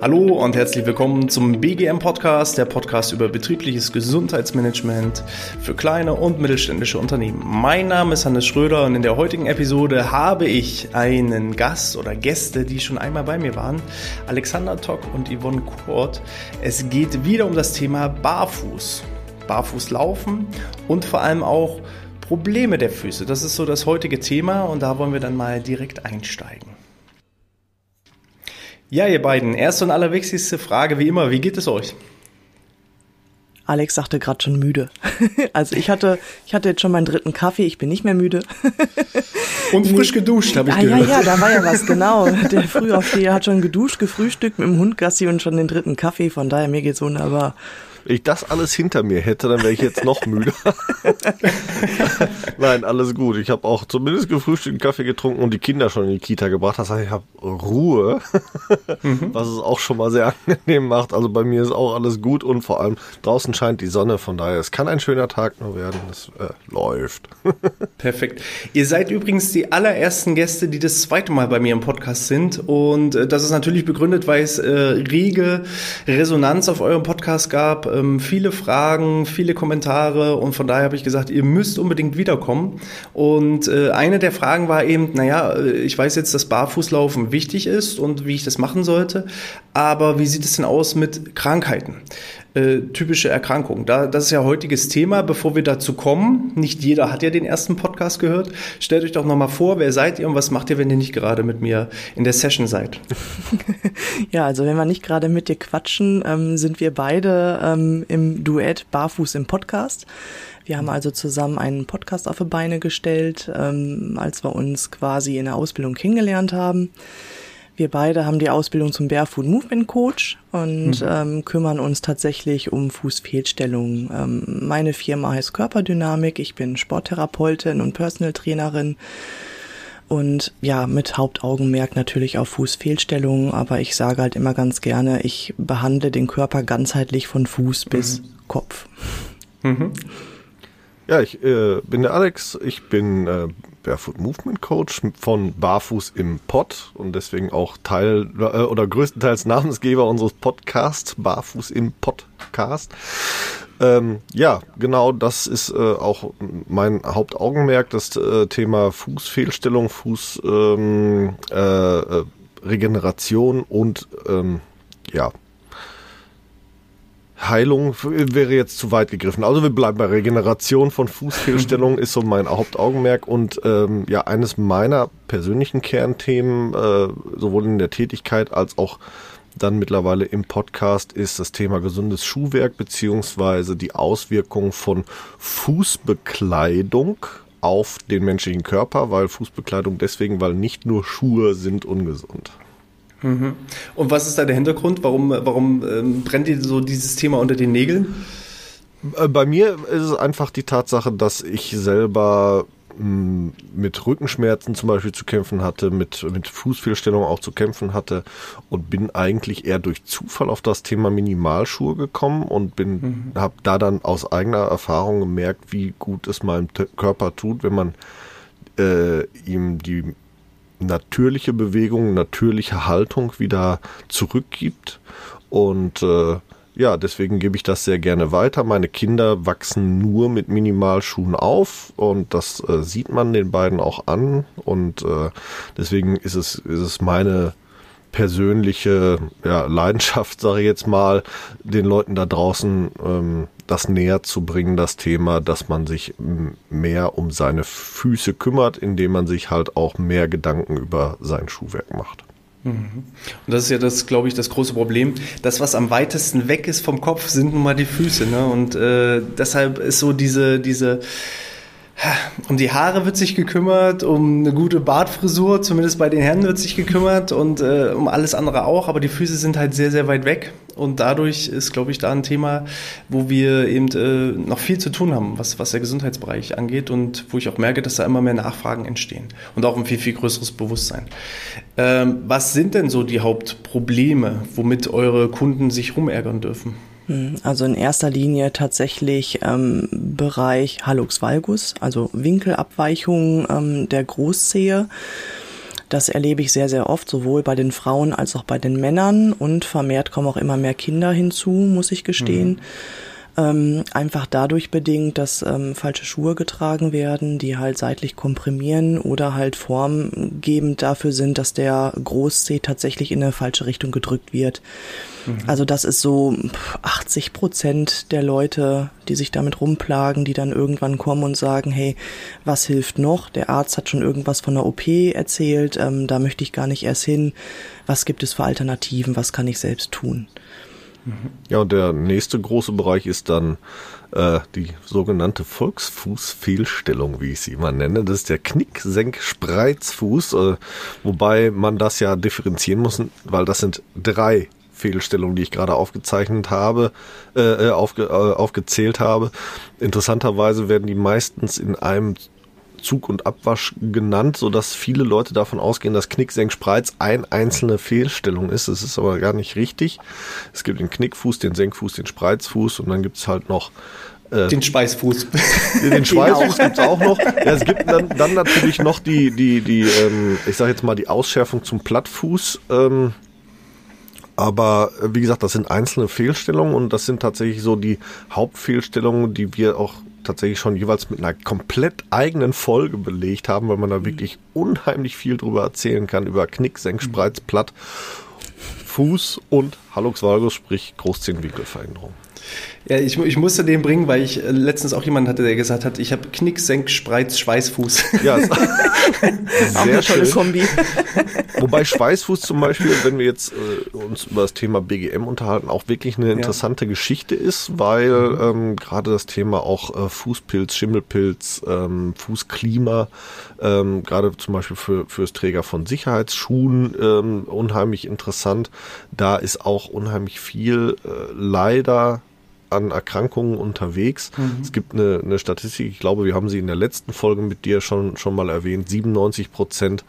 Hallo und herzlich willkommen zum BGM Podcast, der Podcast über betriebliches Gesundheitsmanagement für kleine und mittelständische Unternehmen. Mein Name ist Hannes Schröder und in der heutigen Episode habe ich einen Gast oder Gäste, die schon einmal bei mir waren, Alexander Tock und Yvonne Kurt. Es geht wieder um das Thema Barfuß. Barfuß laufen und vor allem auch Probleme der Füße. Das ist so das heutige Thema und da wollen wir dann mal direkt einsteigen. Ja, ihr beiden, erste und allerwichtigste Frage wie immer, wie geht es euch? Alex sagte gerade schon müde. Also ich hatte, ich hatte jetzt schon meinen dritten Kaffee, ich bin nicht mehr müde. Und frisch geduscht, habe ich ah, gehört. Ja, ja, da war ja was, genau. Der Frühaufsteher hat schon geduscht, gefrühstückt mit dem Hund Gassi und schon den dritten Kaffee, von daher mir geht's wunderbar. Wenn ich das alles hinter mir hätte, dann wäre ich jetzt noch müde. Nein, alles gut. Ich habe auch zumindest gefrühstückt, einen Kaffee getrunken und die Kinder schon in die Kita gebracht. Das heißt, ich habe Ruhe, mhm. was es auch schon mal sehr angenehm macht. Also bei mir ist auch alles gut und vor allem draußen scheint die Sonne. Von daher, es kann ein schöner Tag nur werden. Es äh, läuft. Perfekt. Ihr seid übrigens die allerersten Gäste, die das zweite Mal bei mir im Podcast sind. Und äh, das ist natürlich begründet, weil es äh, rege Resonanz auf eurem Podcast gab ähm, viele Fragen, viele Kommentare und von daher habe ich gesagt, ihr müsst unbedingt wiederkommen. Und äh, eine der Fragen war eben, naja, äh, ich weiß jetzt, dass Barfußlaufen wichtig ist und wie ich das machen sollte, aber wie sieht es denn aus mit Krankheiten? Äh, typische Erkrankungen. Da, das ist ja heutiges Thema. Bevor wir dazu kommen, nicht jeder hat ja den ersten Podcast gehört. Stellt euch doch nochmal vor, wer seid ihr und was macht ihr, wenn ihr nicht gerade mit mir in der Session seid? ja, also wenn wir nicht gerade mit dir quatschen, ähm, sind wir beide ähm, im Duett Barfuß im Podcast. Wir haben also zusammen einen Podcast auf die Beine gestellt, ähm, als wir uns quasi in der Ausbildung kennengelernt haben. Wir beide haben die Ausbildung zum Barefoot Movement Coach und mhm. ähm, kümmern uns tatsächlich um Fußfehlstellungen. Ähm, meine Firma heißt Körperdynamik. Ich bin Sporttherapeutin und Personal Trainerin. Und ja, mit Hauptaugenmerk natürlich auf Fußfehlstellungen, aber ich sage halt immer ganz gerne, ich behandle den Körper ganzheitlich von Fuß bis mhm. Kopf. Mhm. Ja, ich äh, bin der Alex, ich bin äh, Barefoot Movement Coach von Barfuß im Pod und deswegen auch Teil äh, oder größtenteils Namensgeber unseres Podcasts, Barfuß im Podcast. Ähm, ja, genau, das ist äh, auch mein Hauptaugenmerk, das äh, Thema Fußfehlstellung, Fußregeneration ähm, äh, und ähm, ja, Heilung wäre jetzt zu weit gegriffen. Also wir bleiben bei Regeneration von Fußfehlstellungen ist so mein Hauptaugenmerk und ähm, ja eines meiner persönlichen Kernthemen äh, sowohl in der Tätigkeit als auch dann mittlerweile im Podcast ist das Thema gesundes Schuhwerk beziehungsweise die Auswirkungen von Fußbekleidung auf den menschlichen Körper, weil Fußbekleidung deswegen, weil nicht nur Schuhe sind ungesund. Mhm. Und was ist da der Hintergrund? Warum, warum ähm, brennt dir so dieses Thema unter den Nägeln? Äh, bei mir ist es einfach die Tatsache, dass ich selber hm, mit Rückenschmerzen zum Beispiel zu kämpfen hatte, mit, mit Fußfehlstellung auch zu kämpfen hatte und bin eigentlich eher durch Zufall auf das Thema Minimalschuhe gekommen und bin, mhm. habe da dann aus eigener Erfahrung gemerkt, wie gut es meinem Körper tut, wenn man äh, ihm die natürliche Bewegung, natürliche Haltung wieder zurückgibt. Und äh, ja, deswegen gebe ich das sehr gerne weiter. Meine Kinder wachsen nur mit Minimalschuhen auf und das äh, sieht man den beiden auch an. Und äh, deswegen ist es, ist es meine persönliche ja, Leidenschaft, sage ich jetzt mal, den Leuten da draußen ähm, das näher zu bringen, das Thema, dass man sich mehr um seine Füße kümmert, indem man sich halt auch mehr Gedanken über sein Schuhwerk macht. Mhm. Und das ist ja das, glaube ich, das große Problem. Das, was am weitesten weg ist vom Kopf, sind nun mal die Füße. Ne? Und äh, deshalb ist so diese, diese um die Haare wird sich gekümmert, um eine gute Bartfrisur, zumindest bei den Herren wird sich gekümmert und äh, um alles andere auch, aber die Füße sind halt sehr, sehr weit weg und dadurch ist, glaube ich, da ein Thema, wo wir eben äh, noch viel zu tun haben, was, was der Gesundheitsbereich angeht und wo ich auch merke, dass da immer mehr Nachfragen entstehen und auch ein viel, viel größeres Bewusstsein. Ähm, was sind denn so die Hauptprobleme, womit eure Kunden sich rumärgern dürfen? Hm, also in erster Linie tatsächlich ähm, Bereich Hallux valgus, also Winkelabweichung ähm, der Großzehe. Das erlebe ich sehr, sehr oft, sowohl bei den Frauen als auch bei den Männern. Und vermehrt kommen auch immer mehr Kinder hinzu, muss ich gestehen. Mhm ähm, einfach dadurch bedingt, dass ähm, falsche Schuhe getragen werden, die halt seitlich komprimieren oder halt formgebend dafür sind, dass der Großzeh tatsächlich in eine falsche Richtung gedrückt wird. Mhm. Also das ist so 80 Prozent der Leute, die sich damit rumplagen, die dann irgendwann kommen und sagen, hey, was hilft noch? Der Arzt hat schon irgendwas von der OP erzählt, ähm, da möchte ich gar nicht erst hin. Was gibt es für Alternativen? Was kann ich selbst tun? Ja, und der nächste große Bereich ist dann äh, die sogenannte Volksfußfehlstellung, wie ich sie immer nenne. Das ist der Knick-Senk-Spreizfuß, äh, wobei man das ja differenzieren muss, weil das sind drei Fehlstellungen, die ich gerade aufgezeichnet habe, äh, äh aufge, äh, aufgezählt habe. Interessanterweise werden die meistens in einem Zug und Abwasch genannt, so dass viele Leute davon ausgehen, dass Knick-Senk-Spreiz ein einzelne Fehlstellung ist. Das ist aber gar nicht richtig. Es gibt den Knickfuß, den Senkfuß, den Spreizfuß und dann gibt es halt noch äh, den Schweißfuß. Den Schweißfuß genau. gibt's auch noch. Ja, es gibt dann, dann natürlich noch die, die, die, ähm, ich sage jetzt mal die Ausschärfung zum Plattfuß. Ähm, aber äh, wie gesagt, das sind einzelne Fehlstellungen und das sind tatsächlich so die Hauptfehlstellungen, die wir auch tatsächlich schon jeweils mit einer komplett eigenen Folge belegt haben, weil man da mhm. wirklich unheimlich viel drüber erzählen kann, über Knick, Senk, Spreiz, Platt, Fuß und Hallux valgus, sprich Großzehenwinkelveränderung. Ja, ich, ich musste den bringen, weil ich äh, letztens auch jemanden hatte, der gesagt hat, ich habe Knick, Senk, Spreiz, Schweißfuß. Ja, sehr auch eine tolle schön. Kombi. Wobei Schweißfuß zum Beispiel, wenn wir jetzt äh, uns über das Thema BGM unterhalten, auch wirklich eine interessante ja. Geschichte ist, weil mhm. ähm, gerade das Thema auch äh, Fußpilz, Schimmelpilz, ähm, Fußklima, ähm, gerade zum Beispiel für fürs Träger von Sicherheitsschuhen ähm, unheimlich interessant. Da ist auch unheimlich viel äh, leider an Erkrankungen unterwegs. Mhm. Es gibt eine, eine Statistik, ich glaube, wir haben sie in der letzten Folge mit dir schon, schon mal erwähnt. 97 Prozent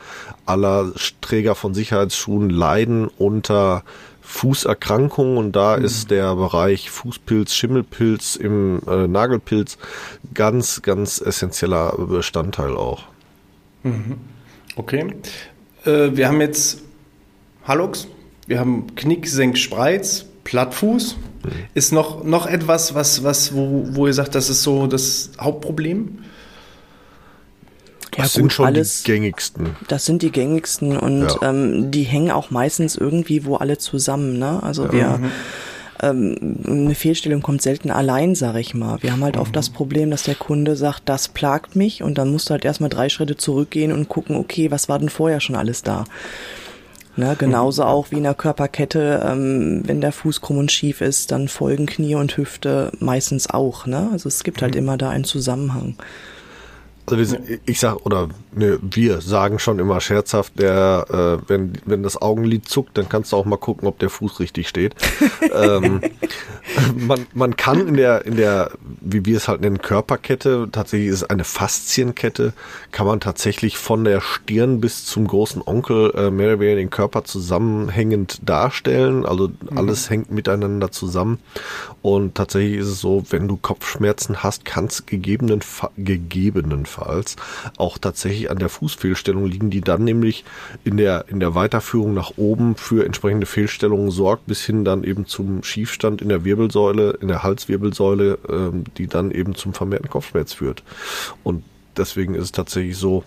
aller Träger von Sicherheitsschuhen leiden unter Fußerkrankungen und da mhm. ist der Bereich Fußpilz, Schimmelpilz im äh, Nagelpilz ganz, ganz essentieller Bestandteil auch. Mhm. Okay. Äh, wir haben jetzt Hallux, wir haben Knick, Senk, Spreiz, Plattfuß. Ist noch, noch etwas, was, was, wo, wo ihr sagt, das ist so das Hauptproblem? Ja, das gut, sind schon alles, die gängigsten. Das sind die gängigsten und ja. ähm, die hängen auch meistens irgendwie wo alle zusammen. Ne? Also ja. wir mhm. ähm, eine Fehlstellung kommt selten allein, sag ich mal. Wir haben halt mhm. oft das Problem, dass der Kunde sagt, das plagt mich und dann musst du halt erstmal drei Schritte zurückgehen und gucken, okay, was war denn vorher schon alles da? Ne, genauso auch wie in der Körperkette, ähm, wenn der Fuß krumm und schief ist, dann folgen Knie und Hüfte meistens auch. Ne? Also es gibt halt mhm. immer da einen Zusammenhang. Also wir, ich sag oder ne, wir sagen schon immer scherzhaft, der äh, wenn wenn das Augenlid zuckt, dann kannst du auch mal gucken, ob der Fuß richtig steht. ähm, man man kann in der in der wie wir es halt nennen Körperkette tatsächlich ist es eine Faszienkette, kann man tatsächlich von der Stirn bis zum großen Onkel äh, mehr oder weniger den Körper zusammenhängend darstellen. Also mhm. alles hängt miteinander zusammen und tatsächlich ist es so, wenn du Kopfschmerzen hast, kann es gegebenenfalls gegebenenfalls gegebenenfalls auch tatsächlich an der Fußfehlstellung liegen, die dann nämlich in der, in der Weiterführung nach oben für entsprechende Fehlstellungen sorgt, bis hin dann eben zum Schiefstand in der Wirbelsäule, in der Halswirbelsäule, ähm, die dann eben zum vermehrten Kopfschmerz führt. Und deswegen ist es tatsächlich so,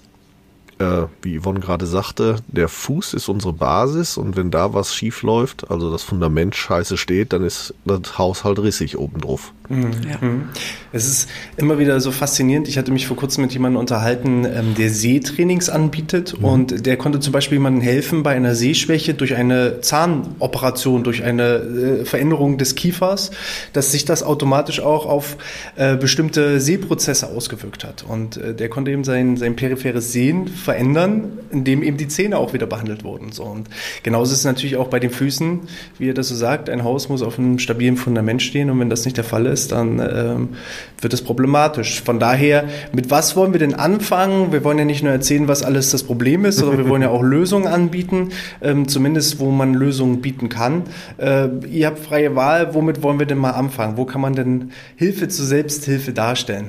äh, wie Yvonne gerade sagte, der Fuß ist unsere Basis und wenn da was schief läuft, also das Fundament scheiße steht, dann ist das Haus halt rissig oben drauf. Mhm. Ja. Mhm. Es ist immer wieder so faszinierend. Ich hatte mich vor kurzem mit jemandem unterhalten, ähm, der Sehtrainings anbietet mhm. und der konnte zum Beispiel jemandem helfen bei einer Sehschwäche durch eine Zahnoperation, durch eine äh, Veränderung des Kiefers, dass sich das automatisch auch auf äh, bestimmte Sehprozesse ausgewirkt hat. Und äh, der konnte eben sein, sein peripheres Sehen verändern, indem eben die Zähne auch wieder behandelt wurden. So. Und genauso ist es natürlich auch bei den Füßen, wie er das so sagt, ein Haus muss auf einem stabilen Fundament stehen und wenn das nicht der Fall ist, ist, dann ähm, wird es problematisch. Von daher, mit was wollen wir denn anfangen? Wir wollen ja nicht nur erzählen, was alles das Problem ist, sondern wir wollen ja auch Lösungen anbieten, ähm, zumindest wo man Lösungen bieten kann. Äh, ihr habt freie Wahl, womit wollen wir denn mal anfangen? Wo kann man denn Hilfe zur Selbsthilfe darstellen?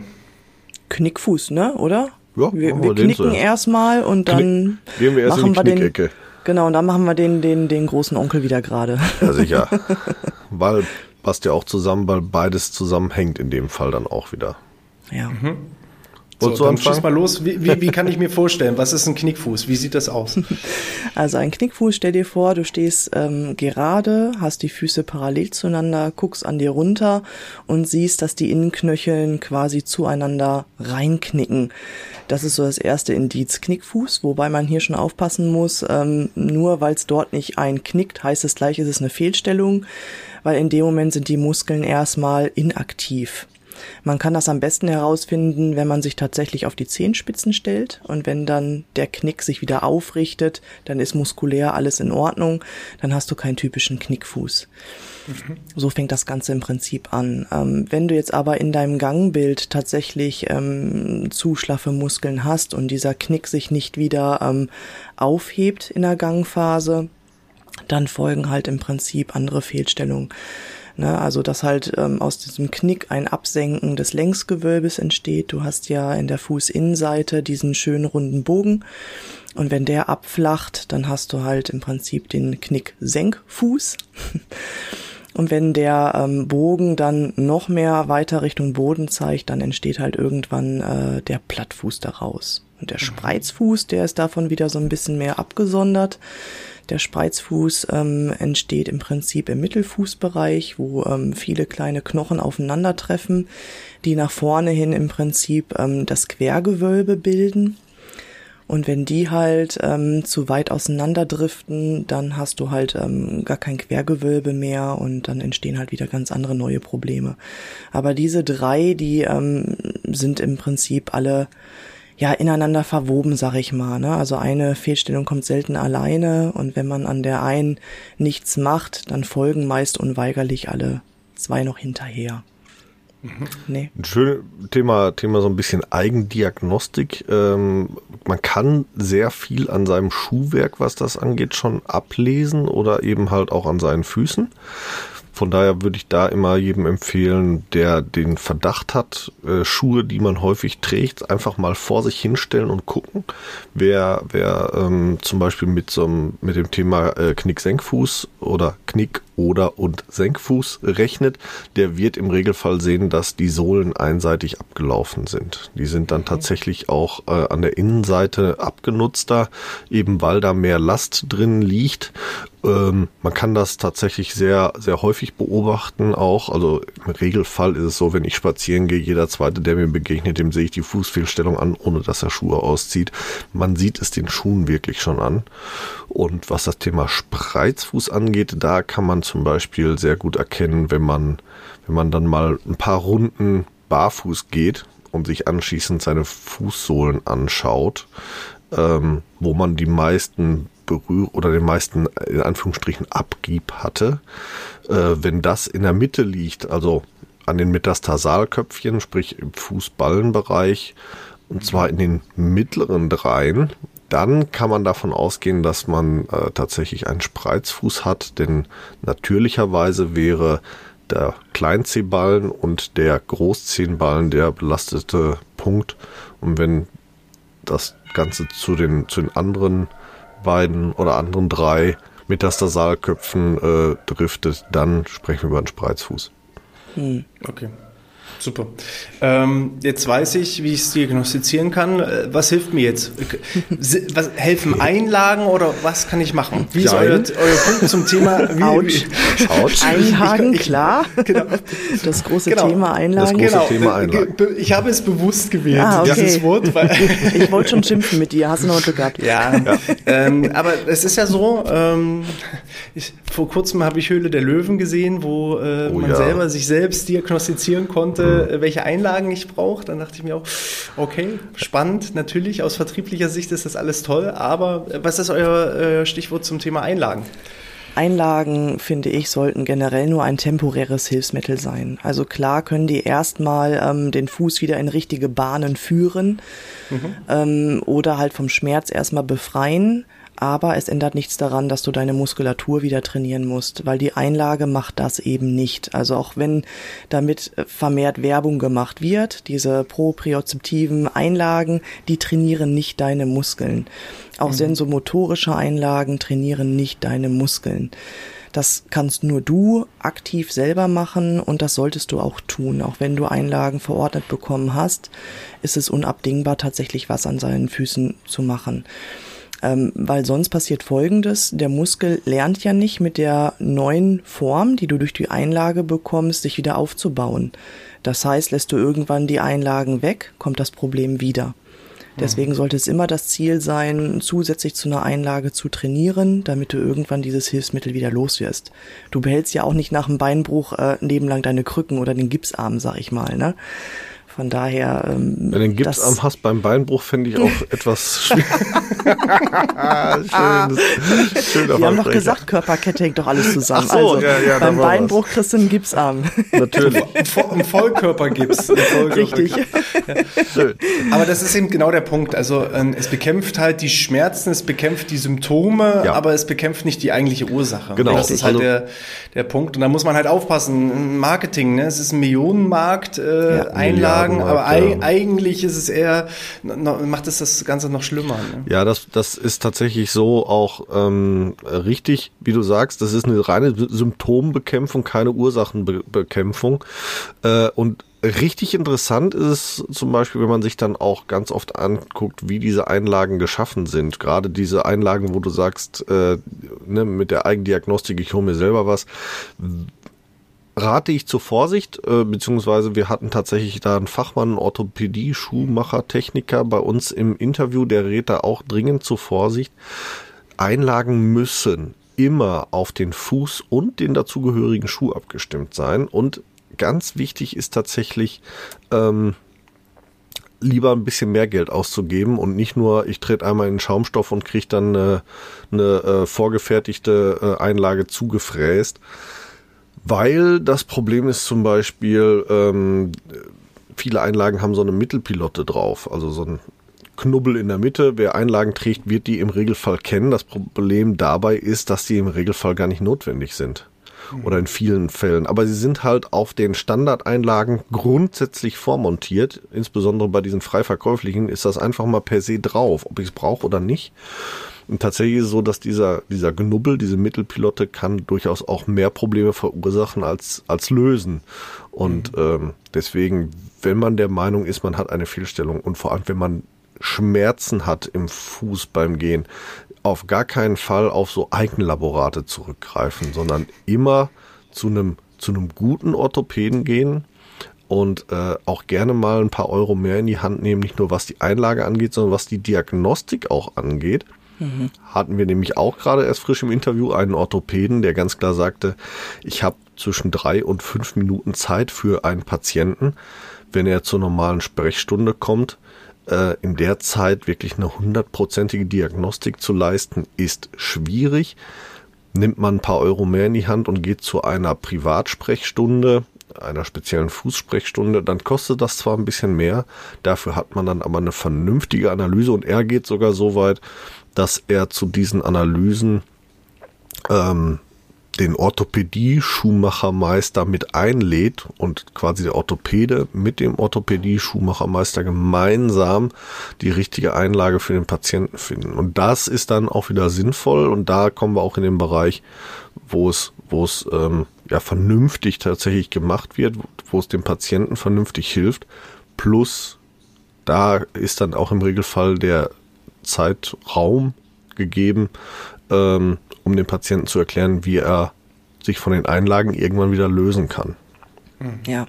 Knickfuß, ne? Oder? Ja, wir, wir, wir knicken so. erstmal und dann Knick, gehen wir erst machen in die wir den. Genau, und dann machen wir den, den, den großen Onkel wieder gerade. Ja, sicher. weil passt ja auch zusammen, weil beides zusammenhängt in dem Fall dann auch wieder. Ja. Mhm. So, so dann schieß mal los. Wie, wie, wie kann ich mir vorstellen, was ist ein Knickfuß? Wie sieht das aus? Also ein Knickfuß, stell dir vor, du stehst ähm, gerade, hast die Füße parallel zueinander, guckst an dir runter und siehst, dass die Innenknöcheln quasi zueinander reinknicken. Das ist so das erste Indiz Knickfuß, wobei man hier schon aufpassen muss, ähm, nur weil es dort nicht einknickt, heißt es gleich, ist es eine Fehlstellung, weil in dem Moment sind die Muskeln erstmal inaktiv. Man kann das am besten herausfinden, wenn man sich tatsächlich auf die Zehenspitzen stellt und wenn dann der Knick sich wieder aufrichtet, dann ist muskulär alles in Ordnung, dann hast du keinen typischen Knickfuß. Mhm. So fängt das Ganze im Prinzip an. Ähm, wenn du jetzt aber in deinem Gangbild tatsächlich ähm, zu schlaffe Muskeln hast und dieser Knick sich nicht wieder ähm, aufhebt in der Gangphase, dann folgen halt im Prinzip andere Fehlstellungen. Ne, also dass halt ähm, aus diesem Knick ein Absenken des Längsgewölbes entsteht. Du hast ja in der Fußinnenseite diesen schönen runden Bogen. Und wenn der abflacht, dann hast du halt im Prinzip den Knick-Senkfuß. Und wenn der ähm, Bogen dann noch mehr weiter Richtung Boden zeigt, dann entsteht halt irgendwann äh, der Plattfuß daraus. Und der mhm. Spreizfuß, der ist davon wieder so ein bisschen mehr abgesondert. Der Spreizfuß ähm, entsteht im Prinzip im Mittelfußbereich, wo ähm, viele kleine Knochen aufeinandertreffen, die nach vorne hin im Prinzip ähm, das Quergewölbe bilden. Und wenn die halt ähm, zu weit auseinanderdriften, dann hast du halt ähm, gar kein Quergewölbe mehr und dann entstehen halt wieder ganz andere neue Probleme. Aber diese drei, die ähm, sind im Prinzip alle ja ineinander verwoben, sag ich mal. Ne? Also eine Fehlstellung kommt selten alleine und wenn man an der einen nichts macht, dann folgen meist unweigerlich alle zwei noch hinterher. Mhm. Nee. Ein schönes Thema, Thema so ein bisschen Eigendiagnostik. Ähm, man kann sehr viel an seinem Schuhwerk, was das angeht, schon ablesen oder eben halt auch an seinen Füßen. Von daher würde ich da immer jedem empfehlen, der den Verdacht hat, äh, Schuhe, die man häufig trägt, einfach mal vor sich hinstellen und gucken. Wer, wer ähm, zum Beispiel mit so einem, mit dem Thema äh, Knick-Senkfuß oder Knick oder und Senkfuß rechnet, der wird im Regelfall sehen, dass die Sohlen einseitig abgelaufen sind. Die sind dann mhm. tatsächlich auch äh, an der Innenseite abgenutzter, eben weil da mehr Last drin liegt. Ähm, man kann das tatsächlich sehr, sehr häufig beobachten auch. Also im Regelfall ist es so, wenn ich spazieren gehe, jeder zweite, der mir begegnet, dem sehe ich die Fußfehlstellung an, ohne dass er Schuhe auszieht. Man sieht es den Schuhen wirklich schon an. Und was das Thema Spreizfuß angeht, da kann man zum Beispiel sehr gut erkennen, wenn man, wenn man dann mal ein paar Runden barfuß geht und sich anschließend seine Fußsohlen anschaut, ähm, wo man die meisten Berühr oder den meisten in Anführungsstrichen Abgieb hatte. Äh, wenn das in der Mitte liegt, also an den Metatarsalköpfchen, sprich im Fußballenbereich, und zwar in den mittleren dreien, dann kann man davon ausgehen, dass man äh, tatsächlich einen Spreizfuß hat, denn natürlicherweise wäre der Kleinzehballen und der Großzehenballen der belastete Punkt. Und wenn das Ganze zu den, zu den anderen beiden oder anderen drei Metastasalköpfen äh, driftet, dann sprechen wir über einen Spreizfuß. Hm. Okay. Super. Ähm, jetzt weiß ich, wie ich es diagnostizieren kann. Äh, was hilft mir jetzt? Was, helfen Einlagen oder was kann ich machen? Wie ist euer, euer Punkt zum Thema? Wie, Autsch. Autsch. Einlagen, ich, ich, klar. Genau. Das große genau. Thema Einlagen. Das große genau. Thema Einlagen. Ich habe es bewusst gewählt, ah, okay. dieses Wort. Weil ich wollte schon schimpfen mit dir. Hast du noch Glück gehabt? Ja. ja. Ähm, aber es ist ja so, ähm, ich, vor kurzem habe ich Höhle der Löwen gesehen, wo äh, oh, man ja. selber sich selbst diagnostizieren konnte, mhm. welche Einlagen ich brauche. Dann dachte ich mir auch, okay, spannend, natürlich, aus vertrieblicher Sicht ist das alles toll, aber äh, was ist euer äh, Stichwort zum Thema Einlagen? Einlagen, finde ich, sollten generell nur ein temporäres Hilfsmittel sein. Also klar können die erstmal ähm, den Fuß wieder in richtige Bahnen führen mhm. ähm, oder halt vom Schmerz erstmal befreien. Aber es ändert nichts daran, dass du deine Muskulatur wieder trainieren musst, weil die Einlage macht das eben nicht. Also auch wenn damit vermehrt Werbung gemacht wird, diese propriozeptiven Einlagen, die trainieren nicht deine Muskeln. Auch mhm. sensomotorische Einlagen trainieren nicht deine Muskeln. Das kannst nur du aktiv selber machen und das solltest du auch tun. Auch wenn du Einlagen verordnet bekommen hast, ist es unabdingbar, tatsächlich was an seinen Füßen zu machen. Ähm, weil sonst passiert Folgendes, der Muskel lernt ja nicht mit der neuen Form, die du durch die Einlage bekommst, sich wieder aufzubauen. Das heißt, lässt du irgendwann die Einlagen weg, kommt das Problem wieder. Deswegen sollte es immer das Ziel sein, zusätzlich zu einer Einlage zu trainieren, damit du irgendwann dieses Hilfsmittel wieder los wirst. Du behältst ja auch nicht nach dem Beinbruch äh, nebenlang deine Krücken oder den Gipsarm, sag ich mal, ne? Von daher. Ähm, Wenn den Gipsarm hast beim Beinbruch, finde ich auch etwas schwierig. schön, schön Wir haben doch gesagt, Körperkette hängt doch alles zusammen. Ach so, also, ja, ja, beim Beinbruch was. kriegst du einen Gipsarm. Natürlich. Ein Vollkörpergips. Vollkörper Richtig. Ja. Aber das ist eben genau der Punkt. Also ähm, es bekämpft halt die Schmerzen, es bekämpft die Symptome, ja. aber es bekämpft nicht die eigentliche Ursache. Genau. Das ist halt also, der, der Punkt. Und da muss man halt aufpassen. Marketing, ne? es ist ein Millionenmarkt, äh, Einlagen aber ja. eigentlich ist es eher, macht es das Ganze noch schlimmer. Ne? Ja, das, das ist tatsächlich so auch ähm, richtig, wie du sagst, das ist eine reine Symptombekämpfung, keine Ursachenbekämpfung. Äh, und Richtig interessant ist es zum Beispiel, wenn man sich dann auch ganz oft anguckt, wie diese Einlagen geschaffen sind. Gerade diese Einlagen, wo du sagst, äh, ne, mit der Eigendiagnostik, ich hole mir selber was rate ich zur Vorsicht, äh, beziehungsweise wir hatten tatsächlich da einen Fachmann, Orthopädie, Schuhmacher, Techniker bei uns im Interview, der rät da auch dringend zur Vorsicht. Einlagen müssen immer auf den Fuß und den dazugehörigen Schuh abgestimmt sein. Und ganz wichtig ist tatsächlich, ähm, lieber ein bisschen mehr Geld auszugeben und nicht nur, ich trete einmal in den Schaumstoff und kriege dann eine, eine äh, vorgefertigte äh, Einlage zugefräst. Weil das Problem ist zum Beispiel, ähm, viele Einlagen haben so eine Mittelpilotte drauf, also so ein Knubbel in der Mitte. Wer Einlagen trägt, wird die im Regelfall kennen. Das Problem dabei ist, dass die im Regelfall gar nicht notwendig sind. Oder in vielen Fällen. Aber sie sind halt auf den Standardeinlagen grundsätzlich vormontiert. Insbesondere bei diesen frei verkäuflichen ist das einfach mal per se drauf, ob ich es brauche oder nicht. Und tatsächlich ist es so, dass dieser, dieser Knubbel, diese Mittelpilotte kann durchaus auch mehr Probleme verursachen als, als lösen. Und mhm. ähm, deswegen, wenn man der Meinung ist, man hat eine Fehlstellung und vor allem, wenn man Schmerzen hat im Fuß beim Gehen, auf gar keinen Fall auf so Eigenlaborate zurückgreifen, sondern immer zu einem zu einem guten Orthopäden gehen und äh, auch gerne mal ein paar Euro mehr in die Hand nehmen, nicht nur was die Einlage angeht, sondern was die Diagnostik auch angeht. Hatten wir nämlich auch gerade erst frisch im Interview einen Orthopäden, der ganz klar sagte, ich habe zwischen drei und fünf Minuten Zeit für einen Patienten, wenn er zur normalen Sprechstunde kommt. Äh, in der Zeit wirklich eine hundertprozentige Diagnostik zu leisten, ist schwierig. Nimmt man ein paar Euro mehr in die Hand und geht zu einer Privatsprechstunde, einer speziellen Fußsprechstunde, dann kostet das zwar ein bisschen mehr, dafür hat man dann aber eine vernünftige Analyse und er geht sogar so weit, dass er zu diesen Analysen ähm, den Orthopädie-Schuhmachermeister mit einlädt und quasi der Orthopäde mit dem Orthopädie-Schuhmachermeister gemeinsam die richtige Einlage für den Patienten finden. Und das ist dann auch wieder sinnvoll und da kommen wir auch in den Bereich, wo es, wo es ähm, ja vernünftig tatsächlich gemacht wird, wo es dem Patienten vernünftig hilft. Plus da ist dann auch im Regelfall der Zeitraum gegeben, ähm, um dem Patienten zu erklären, wie er sich von den Einlagen irgendwann wieder lösen kann. Ja.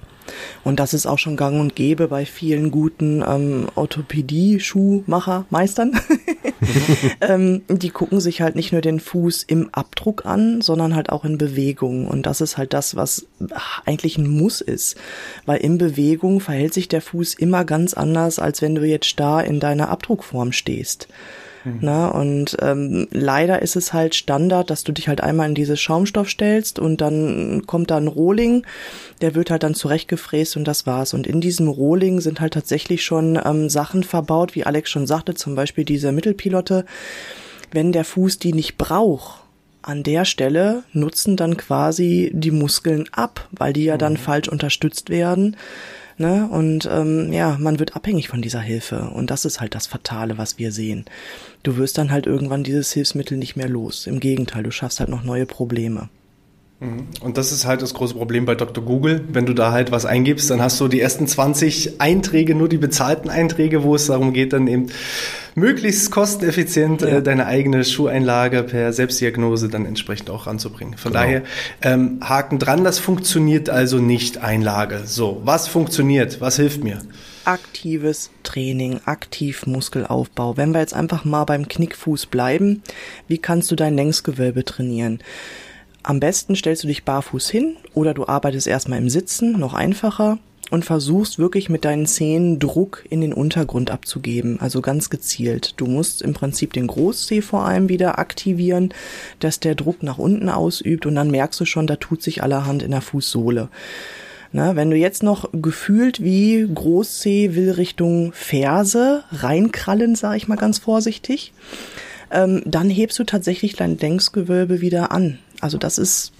Und das ist auch schon gang und gäbe bei vielen guten ähm, Orthopädie-Schuhmacher-Meistern. ähm, die gucken sich halt nicht nur den Fuß im Abdruck an, sondern halt auch in Bewegung. Und das ist halt das, was eigentlich ein Muss ist. Weil in Bewegung verhält sich der Fuß immer ganz anders, als wenn du jetzt starr in deiner Abdruckform stehst. Mhm. Na, und ähm, leider ist es halt Standard, dass du dich halt einmal in dieses Schaumstoff stellst und dann kommt da ein Rohling, der wird halt dann zurechtgefräst und das war's. Und in diesem Rohling sind halt tatsächlich schon ähm, Sachen verbaut, wie Alex schon sagte, zum Beispiel diese Mittelpilotte wenn der Fuß die nicht braucht, an der Stelle nutzen dann quasi die Muskeln ab, weil die ja dann mhm. falsch unterstützt werden. Ne? Und ähm, ja, man wird abhängig von dieser Hilfe. Und das ist halt das Fatale, was wir sehen. Du wirst dann halt irgendwann dieses Hilfsmittel nicht mehr los. Im Gegenteil, du schaffst halt noch neue Probleme. Und das ist halt das große Problem bei Dr. Google. Wenn du da halt was eingibst, dann hast du die ersten 20 Einträge, nur die bezahlten Einträge, wo es darum geht, dann eben möglichst kosteneffizient ja. äh, deine eigene Schuheinlage per Selbstdiagnose dann entsprechend auch ranzubringen. Von genau. daher ähm, Haken dran, das funktioniert also nicht Einlage. So, was funktioniert? Was hilft mir? aktives Training, aktiv Muskelaufbau. Wenn wir jetzt einfach mal beim Knickfuß bleiben, wie kannst du dein Längsgewölbe trainieren? Am besten stellst du dich barfuß hin oder du arbeitest erstmal im Sitzen, noch einfacher, und versuchst wirklich mit deinen Zehen Druck in den Untergrund abzugeben, also ganz gezielt. Du musst im Prinzip den Großzeh vor allem wieder aktivieren, dass der Druck nach unten ausübt und dann merkst du schon, da tut sich allerhand in der Fußsohle. Na, wenn du jetzt noch gefühlt wie Großzeh will Richtung Ferse reinkrallen, sage ich mal ganz vorsichtig, ähm, dann hebst du tatsächlich dein Längsgewölbe wieder an. Also das ist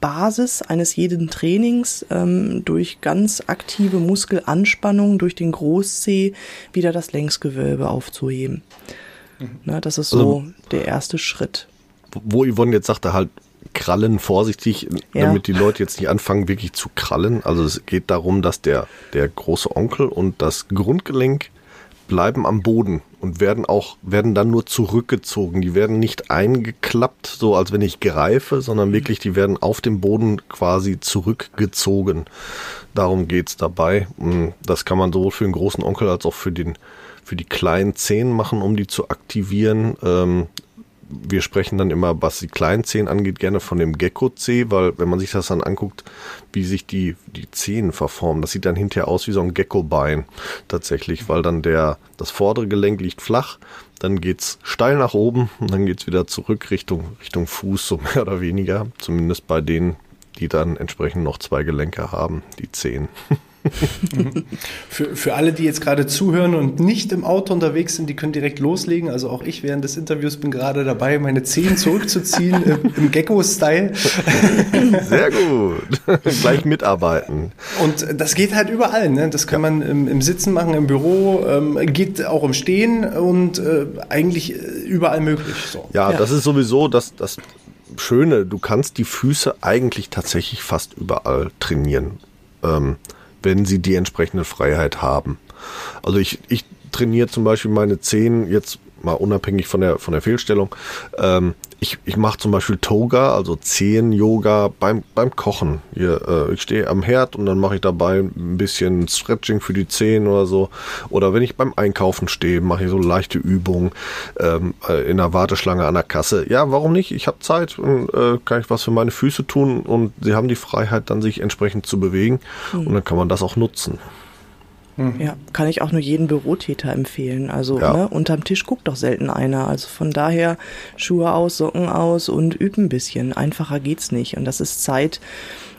Basis eines jeden Trainings, ähm, durch ganz aktive Muskelanspannung, durch den Großzeh wieder das Längsgewölbe aufzuheben. Mhm. Na, das ist so also, der erste Schritt. Wo Yvonne jetzt sagte, halt krallen vorsichtig, ja. damit die Leute jetzt nicht anfangen, wirklich zu krallen. Also es geht darum, dass der, der große Onkel und das Grundgelenk bleiben am Boden und werden auch, werden dann nur zurückgezogen. Die werden nicht eingeklappt, so als wenn ich greife, sondern wirklich, die werden auf dem Boden quasi zurückgezogen. Darum geht's dabei. Hm, das kann man sowohl für den großen Onkel als auch für den, für die kleinen Zehen machen, um die zu aktivieren. Ähm, wir sprechen dann immer, was die kleinen Zehen angeht, gerne von dem Gecko-Zeh, weil wenn man sich das dann anguckt, wie sich die, die Zehen verformen, das sieht dann hinterher aus wie so ein Gecko-Bein tatsächlich, weil dann der, das vordere Gelenk liegt flach, dann geht's steil nach oben und dann geht's wieder zurück Richtung, Richtung Fuß, so mehr oder weniger, zumindest bei denen, die dann entsprechend noch zwei Gelenke haben, die Zehen. für, für alle, die jetzt gerade zuhören und nicht im Auto unterwegs sind, die können direkt loslegen. Also auch ich während des Interviews bin gerade dabei, meine Zehen zurückzuziehen im, im Gecko-Style. Sehr gut. Gleich mitarbeiten. Und das geht halt überall. Ne? Das kann ja. man im, im, Sitzen machen, im Büro, ähm, geht auch im Stehen und äh, eigentlich überall möglich. So. Ja, ja, das ist sowieso das, das Schöne. Du kannst die Füße eigentlich tatsächlich fast überall trainieren. Ähm, wenn sie die entsprechende Freiheit haben. Also ich, ich trainiere zum Beispiel meine Zehen jetzt mal unabhängig von der von der Fehlstellung. Ähm, ich ich mache zum Beispiel Toga, also Zehen-Yoga beim beim Kochen. Hier, äh, ich stehe am Herd und dann mache ich dabei ein bisschen Stretching für die Zehen oder so. Oder wenn ich beim Einkaufen stehe, mache ich so leichte Übungen ähm, äh, in der Warteschlange an der Kasse. Ja, warum nicht? Ich habe Zeit und äh, kann ich was für meine Füße tun und sie haben die Freiheit, dann sich entsprechend zu bewegen mhm. und dann kann man das auch nutzen. Mhm. Ja, kann ich auch nur jeden Bürotäter empfehlen. Also ja. ne, unterm Tisch guckt doch selten einer. Also von daher Schuhe aus, Socken aus und üben ein bisschen. Einfacher geht's nicht. Und das ist Zeit,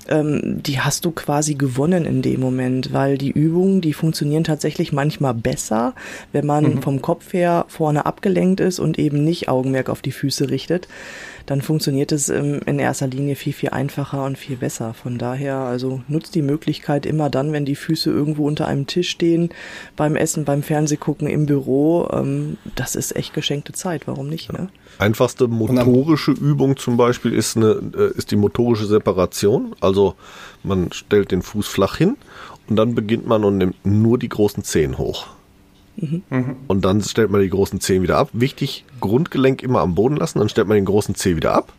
ähm, die hast du quasi gewonnen in dem Moment, weil die Übungen, die funktionieren tatsächlich manchmal besser, wenn man mhm. vom Kopf her vorne abgelenkt ist und eben nicht Augenmerk auf die Füße richtet dann funktioniert es ähm, in erster Linie viel, viel einfacher und viel besser. Von daher, also nutzt die Möglichkeit immer dann, wenn die Füße irgendwo unter einem Tisch stehen, beim Essen, beim Fernsehgucken, im Büro. Ähm, das ist echt geschenkte Zeit. Warum nicht? Ne? Einfachste motorische Übung zum Beispiel ist, eine, äh, ist die motorische Separation. Also man stellt den Fuß flach hin und dann beginnt man und nimmt nur die großen Zehen hoch. Mhm. Und dann stellt man die großen Zehen wieder ab. Wichtig, Grundgelenk immer am Boden lassen, dann stellt man den großen Zeh wieder ab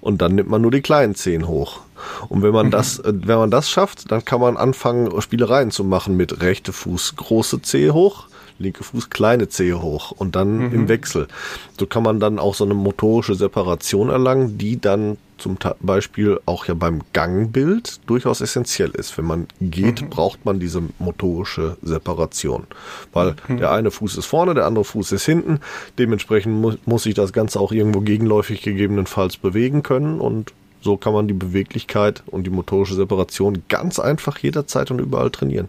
und dann nimmt man nur die kleinen Zehen hoch. Und wenn man mhm. das, äh, wenn man das schafft, dann kann man anfangen, Spielereien zu machen mit rechte Fuß große Zehe hoch, linke Fuß kleine Zehe hoch und dann mhm. im Wechsel. So kann man dann auch so eine motorische Separation erlangen, die dann zum Beispiel auch ja beim Gangbild durchaus essentiell ist. Wenn man geht, mhm. braucht man diese motorische Separation, weil mhm. der eine Fuß ist vorne, der andere Fuß ist hinten. Dementsprechend mu muss sich das Ganze auch irgendwo gegenläufig gegebenenfalls bewegen können und so kann man die Beweglichkeit und die motorische Separation ganz einfach jederzeit und überall trainieren.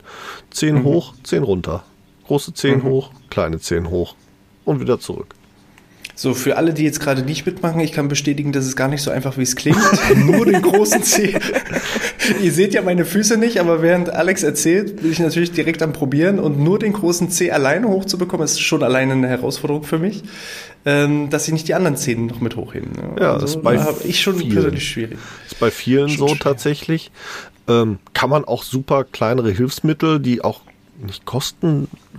Zehn mhm. hoch, zehn runter. Große Zehen mhm. hoch, kleine Zehen hoch und wieder zurück. So, für alle, die jetzt gerade nicht mitmachen, ich kann bestätigen, dass es gar nicht so einfach, wie es klingt. Nur den großen Zeh. Ihr seht ja meine Füße nicht, aber während Alex erzählt, bin ich natürlich direkt am Probieren und nur den großen Zeh alleine hochzubekommen, ist schon alleine eine Herausforderung für mich, ähm, dass ich nicht die anderen Zähne noch mit hochheben. Ja, also, das ist bei da ich schon vielen, persönlich schwierig. Ist bei vielen schon so schwer. tatsächlich. Ähm, kann man auch super kleinere Hilfsmittel, die auch nicht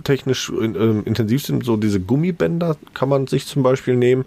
kostentechnisch äh, intensiv sind, so diese Gummibänder kann man sich zum Beispiel nehmen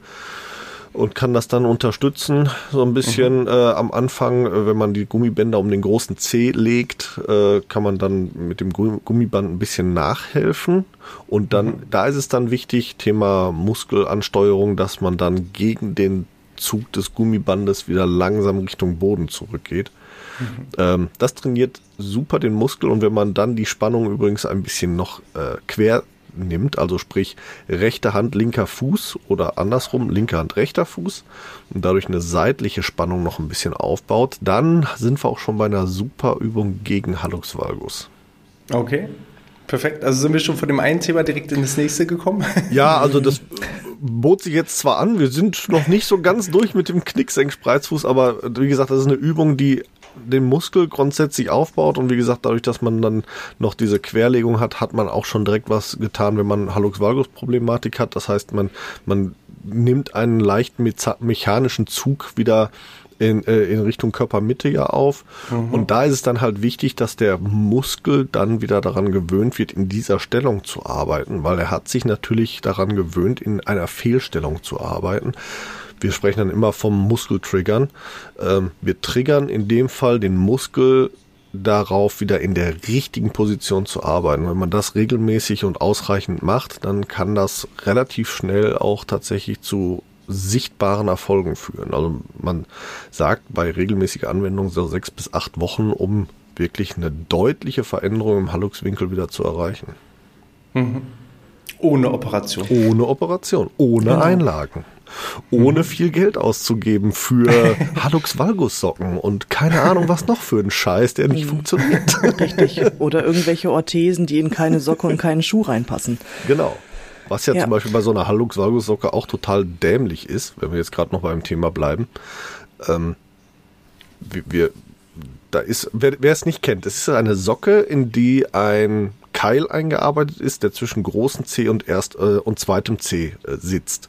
und kann das dann unterstützen. So ein bisschen mhm. äh, am Anfang, äh, wenn man die Gummibänder um den großen C legt, äh, kann man dann mit dem Gummiband ein bisschen nachhelfen. Und dann, mhm. da ist es dann wichtig, Thema Muskelansteuerung, dass man dann gegen den Zug des Gummibandes wieder langsam Richtung Boden zurückgeht. Mhm. Ähm, das trainiert super den Muskel und wenn man dann die Spannung übrigens ein bisschen noch äh, quer nimmt, also sprich rechte Hand, linker Fuß oder andersrum, linke Hand, rechter Fuß und dadurch eine seitliche Spannung noch ein bisschen aufbaut, dann sind wir auch schon bei einer super Übung gegen Hallux valgus. Okay. Perfekt. Also sind wir schon von dem einen Thema direkt in das nächste gekommen? Ja, also das bot sich jetzt zwar an, wir sind noch nicht so ganz durch mit dem Knicksenk-Spreizfuß, aber wie gesagt, das ist eine Übung, die den Muskel grundsätzlich aufbaut und wie gesagt, dadurch, dass man dann noch diese Querlegung hat, hat man auch schon direkt was getan, wenn man Hallux valgus Problematik hat. Das heißt, man, man nimmt einen leichten mechanischen Zug wieder in, äh, in Richtung Körpermitte ja auf. Mhm. Und da ist es dann halt wichtig, dass der Muskel dann wieder daran gewöhnt wird, in dieser Stellung zu arbeiten, weil er hat sich natürlich daran gewöhnt, in einer Fehlstellung zu arbeiten. Wir sprechen dann immer vom Muskeltriggern. Ähm, wir triggern in dem Fall den Muskel darauf, wieder in der richtigen Position zu arbeiten. Wenn man das regelmäßig und ausreichend macht, dann kann das relativ schnell auch tatsächlich zu sichtbaren Erfolgen führen. Also man sagt bei regelmäßiger Anwendung so sechs bis acht Wochen, um wirklich eine deutliche Veränderung im Halluxwinkel wieder zu erreichen. Mhm. Ohne Operation. Ohne Operation, ohne genau. Einlagen ohne mhm. viel Geld auszugeben für Hallux Valgus Socken und keine Ahnung was noch für ein Scheiß, der nicht mhm. funktioniert. Richtig. Oder irgendwelche Orthesen, die in keine Socke und keinen Schuh reinpassen. Genau. Was ja, ja. zum Beispiel bei so einer Hallux Valgus Socke auch total dämlich ist, wenn wir jetzt gerade noch beim Thema bleiben. Ähm, wir, wir, da ist, wer, wer es nicht kennt, es ist eine Socke, in die ein Keil eingearbeitet ist, der zwischen großen C und erst äh, und zweitem C äh, sitzt.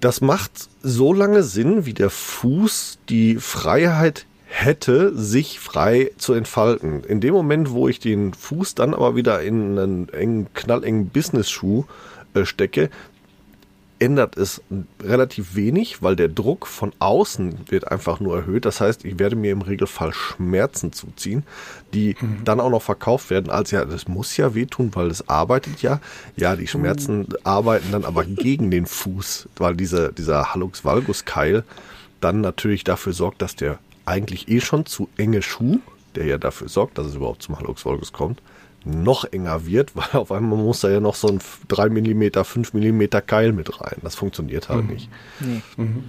Das macht so lange Sinn, wie der Fuß die Freiheit hätte, sich frei zu entfalten. In dem Moment, wo ich den Fuß dann aber wieder in einen engen, knallengen Business-Schuh äh, stecke, ändert es relativ wenig, weil der Druck von außen wird einfach nur erhöht. Das heißt, ich werde mir im Regelfall Schmerzen zuziehen, die mhm. dann auch noch verkauft werden als ja, das muss ja wehtun, weil es arbeitet ja. Ja, die Schmerzen mhm. arbeiten dann aber gegen den Fuß, weil dieser, dieser Hallux valgus Keil dann natürlich dafür sorgt, dass der eigentlich eh schon zu enge Schuh, der ja dafür sorgt, dass es überhaupt zum Hallux valgus kommt, noch enger wird, weil auf einmal muss da ja noch so ein 3 mm, 5 mm Keil mit rein. Das funktioniert halt mhm. nicht. Nee. Mhm.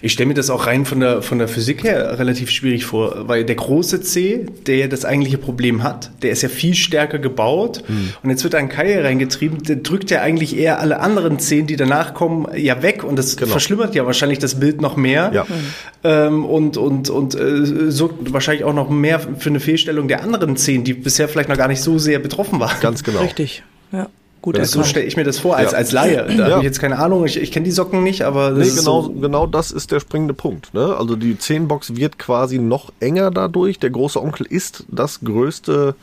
Ich stelle mir das auch rein von der, von der Physik her relativ schwierig vor, weil der große C, der ja das eigentliche Problem hat, der ist ja viel stärker gebaut mhm. und jetzt wird da ein Keil reingetrieben, der drückt ja eigentlich eher alle anderen Zehen, die danach kommen, ja weg und das genau. verschlimmert ja wahrscheinlich das Bild noch mehr ja. ähm, und, und, und äh, sorgt wahrscheinlich auch noch mehr für eine Fehlstellung der anderen Zehen, die bisher vielleicht noch gar nicht so sehr betroffen waren. Ganz genau. Richtig, ja. Gut, ja, so stelle ich mir das vor als, ja. als Laie. Da ja. habe ich jetzt keine Ahnung, ich, ich kenne die Socken nicht, aber das nee, genau, so genau das ist der springende Punkt. Ne? Also die Zehnbox wird quasi noch enger dadurch. Der große Onkel ist das größte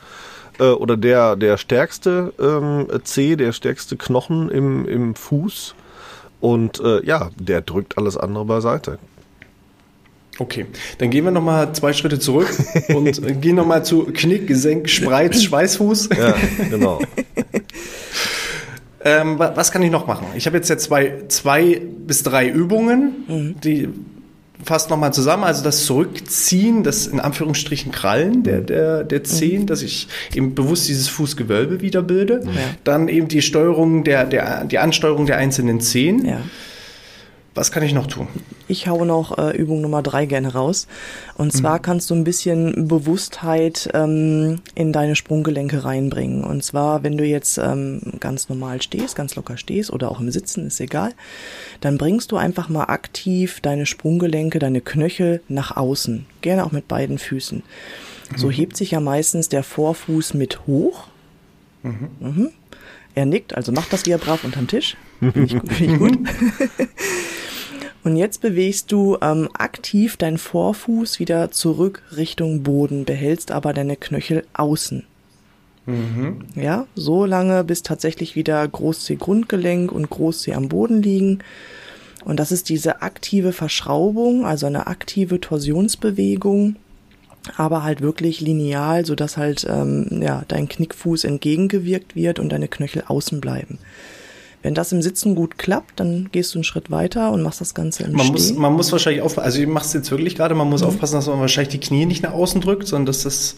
äh, oder der, der stärkste ähm, C, der stärkste Knochen im, im Fuß. Und äh, ja, der drückt alles andere beiseite. Okay, dann gehen wir nochmal zwei Schritte zurück und gehen nochmal zu Knick, Gesenk, Spreiz, Schweißfuß. Ja, genau. ähm, was kann ich noch machen? Ich habe jetzt ja zwei, zwei bis drei Übungen, mhm. die fasst nochmal zusammen. Also das Zurückziehen, das in Anführungsstrichen Krallen der, der, der Zehen, mhm. dass ich eben bewusst dieses Fußgewölbe wieder bilde. Ja. Dann eben die Steuerung der, der, die Ansteuerung der einzelnen Zehen. Ja Was kann ich noch tun? Ich hau noch äh, Übung Nummer drei gerne raus. Und zwar mhm. kannst du ein bisschen Bewusstheit ähm, in deine Sprunggelenke reinbringen. Und zwar, wenn du jetzt ähm, ganz normal stehst, ganz locker stehst oder auch im Sitzen, ist egal, dann bringst du einfach mal aktiv deine Sprunggelenke, deine Knöchel nach außen. Gerne auch mit beiden Füßen. So mhm. hebt sich ja meistens der Vorfuß mit hoch. Mhm. Er nickt, also macht das wie er brav unterm Tisch. Finde ich, find ich gut. Und jetzt bewegst du ähm, aktiv deinen Vorfuß wieder zurück Richtung Boden, behältst aber deine Knöchel außen. Mhm. Ja, so lange, bis tatsächlich wieder Großzeh-Grundgelenk und Großzeh am Boden liegen. Und das ist diese aktive Verschraubung, also eine aktive Torsionsbewegung, aber halt wirklich lineal, so dass halt ähm, ja dein Knickfuß entgegengewirkt wird und deine Knöchel außen bleiben. Wenn das im Sitzen gut klappt, dann gehst du einen Schritt weiter und machst das Ganze im man Stehen. Muss, man muss wahrscheinlich aufpassen, also ich mache es jetzt wirklich gerade, man muss mhm. aufpassen, dass man wahrscheinlich die Knie nicht nach außen drückt, sondern dass das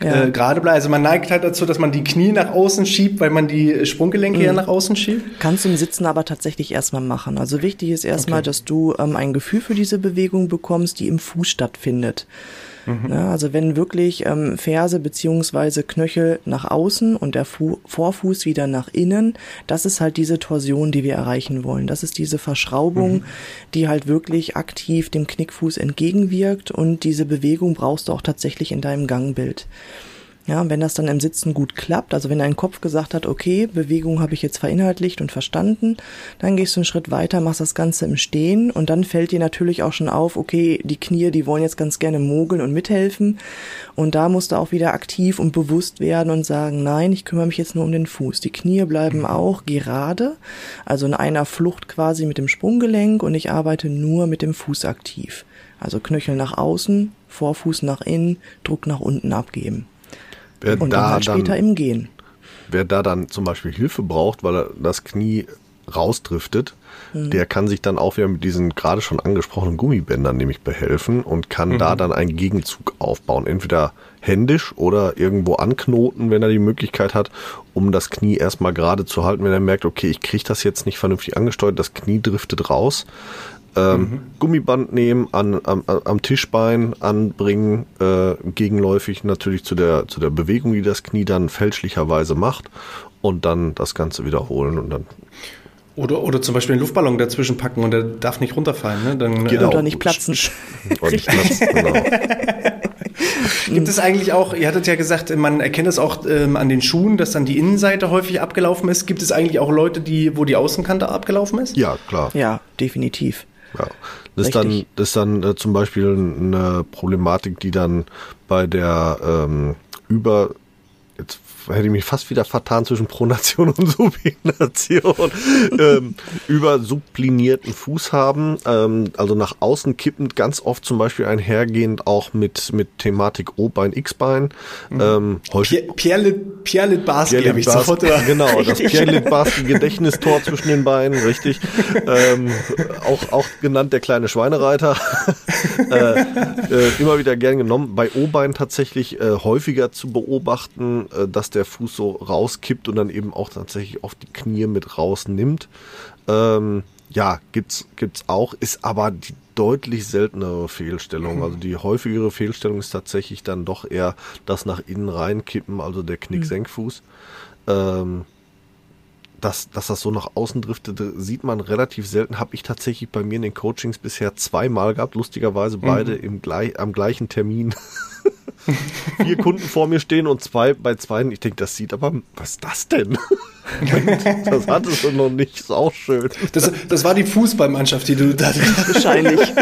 ja. äh, gerade bleibt. Also man neigt halt dazu, dass man die Knie nach außen schiebt, weil man die Sprunggelenke mhm. ja nach außen schiebt. Kannst du im Sitzen aber tatsächlich erstmal machen. Also wichtig ist erstmal, okay. dass du ähm, ein Gefühl für diese Bewegung bekommst, die im Fuß stattfindet. Mhm. Ja, also wenn wirklich ähm, Ferse beziehungsweise Knöchel nach außen und der Fu Vorfuß wieder nach innen, das ist halt diese Torsion, die wir erreichen wollen. Das ist diese Verschraubung, mhm. die halt wirklich aktiv dem Knickfuß entgegenwirkt und diese Bewegung brauchst du auch tatsächlich in deinem Gangbild. Ja, wenn das dann im Sitzen gut klappt, also wenn dein Kopf gesagt hat, okay, Bewegung habe ich jetzt verinhaltlicht und verstanden, dann gehst du einen Schritt weiter, machst das Ganze im Stehen und dann fällt dir natürlich auch schon auf, okay, die Knie, die wollen jetzt ganz gerne mogeln und mithelfen und da musst du auch wieder aktiv und bewusst werden und sagen, nein, ich kümmere mich jetzt nur um den Fuß. Die Knie bleiben auch gerade, also in einer Flucht quasi mit dem Sprunggelenk und ich arbeite nur mit dem Fuß aktiv. Also Knöchel nach außen, Vorfuß nach innen, Druck nach unten abgeben. Wer und da dann halt später dann, im Gehen. Wer da dann zum Beispiel Hilfe braucht, weil er das Knie rausdriftet, mhm. der kann sich dann auch wieder mit diesen gerade schon angesprochenen Gummibändern nämlich behelfen und kann mhm. da dann einen Gegenzug aufbauen. Entweder händisch oder irgendwo anknoten, wenn er die Möglichkeit hat, um das Knie erstmal gerade zu halten, wenn er merkt, okay, ich kriege das jetzt nicht vernünftig angesteuert, das Knie driftet raus, ähm, mhm. Gummiband nehmen, an, am, am Tischbein anbringen, äh, gegenläufig natürlich zu der, zu der Bewegung, die das Knie dann fälschlicherweise macht und dann das Ganze wiederholen und dann oder, oder zum Beispiel einen Luftballon dazwischen packen und der darf nicht runterfallen, ne? Dann, genau. Oder nicht platzen. Oder nicht platzen, genau. Gibt es eigentlich auch, ihr hattet ja gesagt, man erkennt es auch ähm, an den Schuhen, dass dann die Innenseite häufig abgelaufen ist. Gibt es eigentlich auch Leute, die, wo die Außenkante abgelaufen ist? Ja, klar. Ja, definitiv. Ja. Das ist dann, das ist dann äh, zum Beispiel eine Problematik, die dann bei der ähm, über hätte ich mich fast wieder vertan zwischen Pronation und Supination, ähm, über sublinierten Fuß haben, ähm, also nach außen kippend, ganz oft zum Beispiel einhergehend auch mit, mit Thematik O-Bein, X-Bein. Mhm. Ähm, Pierre Pierre Litbarski Pierre habe ich sofort Genau, das Pierre Litbarski Gedächtnistor zwischen den Beinen, richtig. ähm, auch, auch genannt der kleine Schweinereiter. äh, äh, immer wieder gern genommen. Bei O-Bein tatsächlich äh, häufiger zu beobachten, äh, dass der der Fuß so rauskippt und dann eben auch tatsächlich auf die Knie mit rausnimmt. Ähm, ja, gibt's, gibt's auch, ist aber die deutlich seltenere Fehlstellung. Also die häufigere Fehlstellung ist tatsächlich dann doch eher das nach innen reinkippen, also der Knicksenkfuß. Mhm. Ähm, dass, dass das so nach außen driftet, sieht man relativ selten. Habe ich tatsächlich bei mir in den Coachings bisher zweimal gehabt, lustigerweise beide mhm. im gleich, am gleichen Termin. vier Kunden vor mir stehen und zwei bei zwei. Ich denke, das sieht aber, was ist das denn? das hattest du noch nicht, ist auch schön. Das, das war die Fußballmannschaft, die du da wahrscheinlich.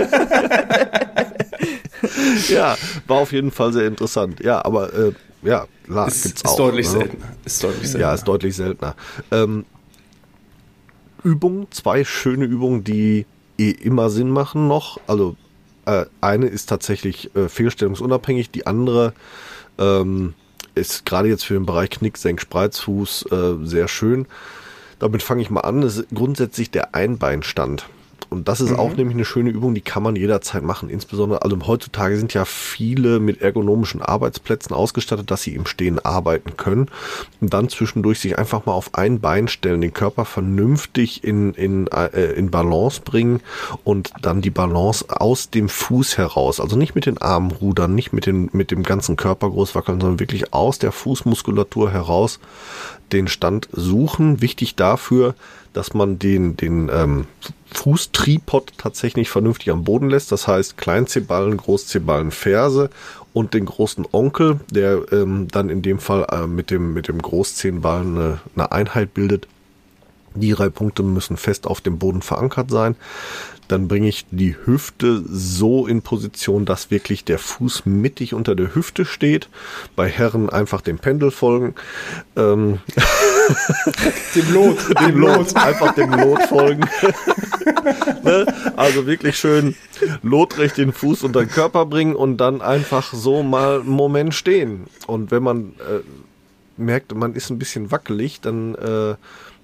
ja, war auf jeden Fall sehr interessant. Ja, aber äh, ja, klar, ist, gibt's ist auch. Deutlich ne? seltener. Ist deutlich seltener. Ja, ist deutlich seltener. Ähm, Übungen, zwei schöne Übungen, die eh immer Sinn machen noch. Also äh, eine ist tatsächlich äh, fehlstellungsunabhängig, die andere ähm, ist gerade jetzt für den Bereich Knick, Senk, Spreizfuß äh, sehr schön. Damit fange ich mal an. Das ist grundsätzlich der Einbeinstand. Und das ist mhm. auch nämlich eine schöne Übung, die kann man jederzeit machen. Insbesondere, also heutzutage sind ja viele mit ergonomischen Arbeitsplätzen ausgestattet, dass sie im Stehen arbeiten können. Und dann zwischendurch sich einfach mal auf ein Bein stellen, den Körper vernünftig in, in, äh, in Balance bringen und dann die Balance aus dem Fuß heraus. Also nicht mit den Armen rudern, nicht mit, den, mit dem ganzen Körper groß wackeln, sondern wirklich aus der Fußmuskulatur heraus den Stand suchen. Wichtig dafür, dass man den, den ähm, Fußtripod tatsächlich vernünftig am Boden lässt. Das heißt Kleinzehballen, Großzehballen, Ferse und den großen Onkel, der ähm, dann in dem Fall äh, mit dem, mit dem Großzehenballen eine, eine Einheit bildet. Die drei Punkte müssen fest auf dem Boden verankert sein dann bringe ich die Hüfte so in Position, dass wirklich der Fuß mittig unter der Hüfte steht. Bei Herren einfach dem Pendel folgen. Ähm dem Lot. Dem Lot. Einfach dem Lot folgen. ne? Also wirklich schön lotrecht den Fuß unter den Körper bringen und dann einfach so mal einen Moment stehen. Und wenn man äh, merkt, man ist ein bisschen wackelig, dann äh,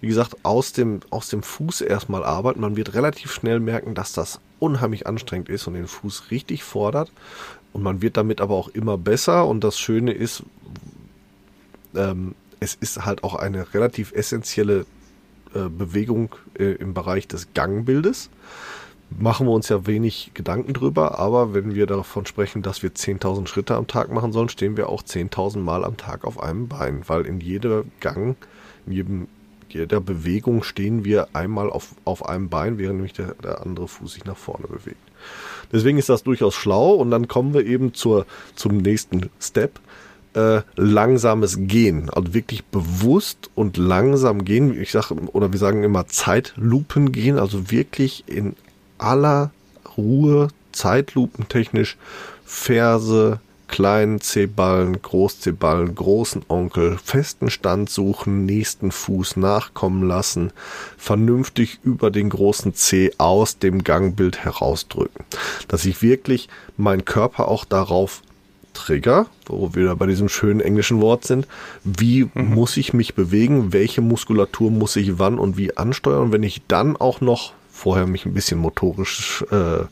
wie gesagt, aus dem, aus dem Fuß erstmal arbeiten. Man wird relativ schnell merken, dass das unheimlich anstrengend ist und den Fuß richtig fordert. Und man wird damit aber auch immer besser. Und das Schöne ist, ähm, es ist halt auch eine relativ essentielle äh, Bewegung äh, im Bereich des Gangbildes. Machen wir uns ja wenig Gedanken drüber, aber wenn wir davon sprechen, dass wir 10.000 Schritte am Tag machen sollen, stehen wir auch 10.000 Mal am Tag auf einem Bein, weil in jedem Gang, in jedem jeder Bewegung stehen wir einmal auf, auf einem Bein, während nämlich der, der andere Fuß sich nach vorne bewegt. Deswegen ist das durchaus schlau und dann kommen wir eben zur, zum nächsten Step. Äh, langsames Gehen, also wirklich bewusst und langsam gehen. Ich sage, oder wir sagen immer Zeitlupen gehen, also wirklich in aller Ruhe, zeitlupentechnisch Ferse, kleinen C-Ballen, Groß-C-Ballen, großen Onkel, festen Stand suchen, nächsten Fuß nachkommen lassen, vernünftig über den großen C aus dem Gangbild herausdrücken. Dass ich wirklich meinen Körper auch darauf trigger, wo wir bei diesem schönen englischen Wort sind, wie mhm. muss ich mich bewegen, welche Muskulatur muss ich wann und wie ansteuern. Wenn ich dann auch noch vorher mich ein bisschen motorisch äh,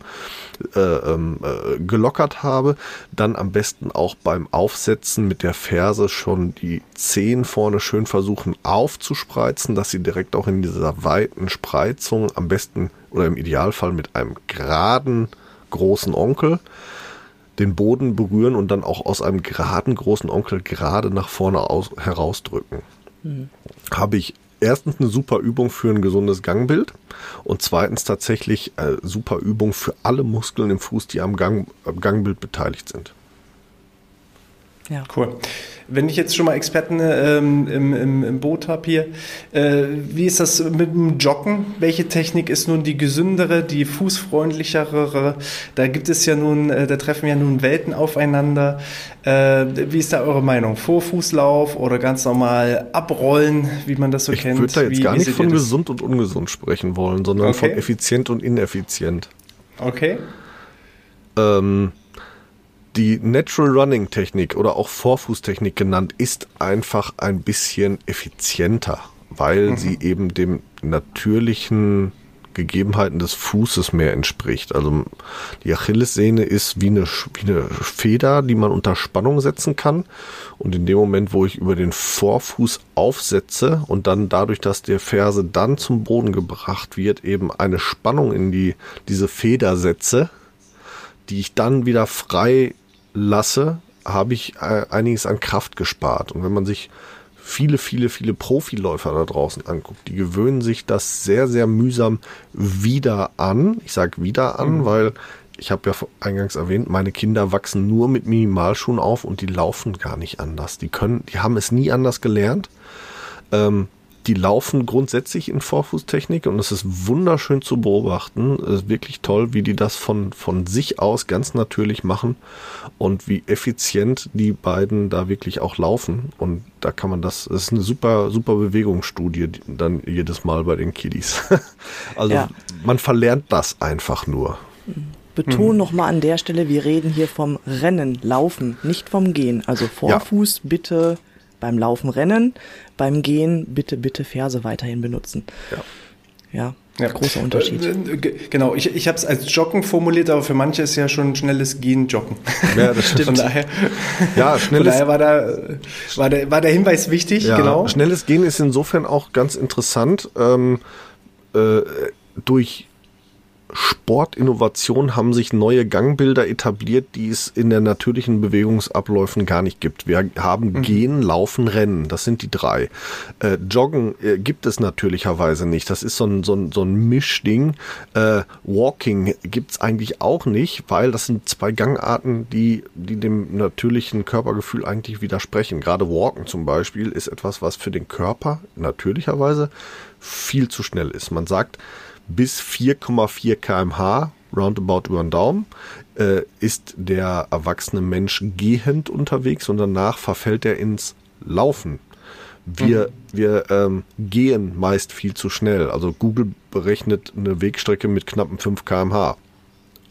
äh, ähm, äh, gelockert habe, dann am besten auch beim Aufsetzen mit der Ferse schon die Zehen vorne schön versuchen aufzuspreizen, dass sie direkt auch in dieser weiten Spreizung am besten oder im Idealfall mit einem geraden großen Onkel den Boden berühren und dann auch aus einem geraden großen Onkel gerade nach vorne aus, herausdrücken. Mhm. Habe ich erstens eine super Übung für ein gesundes Gangbild und zweitens tatsächlich äh, super Übung für alle Muskeln im Fuß, die am, Gang, am Gangbild beteiligt sind. Ja. Cool. Wenn ich jetzt schon mal Experten ähm, im, im, im, Boot habe hier, äh, wie ist das mit dem Joggen? Welche Technik ist nun die gesündere, die fußfreundlichere? Da gibt es ja nun, äh, da treffen ja nun Welten aufeinander. Äh, wie ist da eure Meinung? Vorfußlauf oder ganz normal abrollen, wie man das so ich kennt? Ich würde da jetzt wie, gar nicht von gesund und ungesund sprechen wollen, sondern okay. von effizient und ineffizient. Okay. Ähm, die Natural Running Technik oder auch Vorfußtechnik genannt ist einfach ein bisschen effizienter, weil mhm. sie eben dem natürlichen Gegebenheiten des Fußes mehr entspricht. Also die Achillessehne ist wie eine, wie eine Feder, die man unter Spannung setzen kann. Und in dem Moment, wo ich über den Vorfuß aufsetze und dann dadurch, dass der Ferse dann zum Boden gebracht wird, eben eine Spannung in die, diese Feder setze, die ich dann wieder frei lasse, habe ich äh, einiges an Kraft gespart. Und wenn man sich viele, viele, viele Profiläufer da draußen anguckt, die gewöhnen sich das sehr, sehr mühsam wieder an. Ich sage wieder an, mhm. weil ich habe ja eingangs erwähnt, meine Kinder wachsen nur mit Minimalschuhen auf und die laufen gar nicht anders. Die können, die haben es nie anders gelernt. Ähm, die laufen grundsätzlich in Vorfußtechnik und es ist wunderschön zu beobachten. Es ist wirklich toll, wie die das von, von sich aus ganz natürlich machen und wie effizient die beiden da wirklich auch laufen. Und da kann man das, es ist eine super, super Bewegungsstudie dann jedes Mal bei den Kiddies. also ja. man verlernt das einfach nur. Beton mhm. nochmal an der Stelle, wir reden hier vom Rennen, Laufen, nicht vom Gehen. Also Vorfuß ja. bitte beim Laufen rennen, beim Gehen bitte, bitte Ferse weiterhin benutzen. Ja. Ja. Ja. Großer Unterschied. Äh, genau, ich, ich habe es als Joggen formuliert, aber für manche ist ja schon schnelles Gehen Joggen. Ja, das stimmt. Von daher, ja, schnelles, von daher war, da, war, der, war der Hinweis wichtig, ja, genau. Schnelles Gehen ist insofern auch ganz interessant. Ähm, äh, durch Sportinnovation haben sich neue Gangbilder etabliert, die es in der natürlichen Bewegungsabläufen gar nicht gibt. Wir haben mhm. Gehen, Laufen, Rennen. Das sind die drei. Äh, Joggen äh, gibt es natürlicherweise nicht. Das ist so ein, so ein, so ein Mischding. Äh, Walking gibt's eigentlich auch nicht, weil das sind zwei Gangarten, die, die dem natürlichen Körpergefühl eigentlich widersprechen. Gerade Walken zum Beispiel ist etwas, was für den Körper natürlicherweise viel zu schnell ist. Man sagt, bis 4,4 kmh, roundabout über den Daumen, äh, ist der erwachsene Mensch gehend unterwegs und danach verfällt er ins Laufen. Wir, mhm. wir ähm, gehen meist viel zu schnell. Also Google berechnet eine Wegstrecke mit knappen 5 kmh.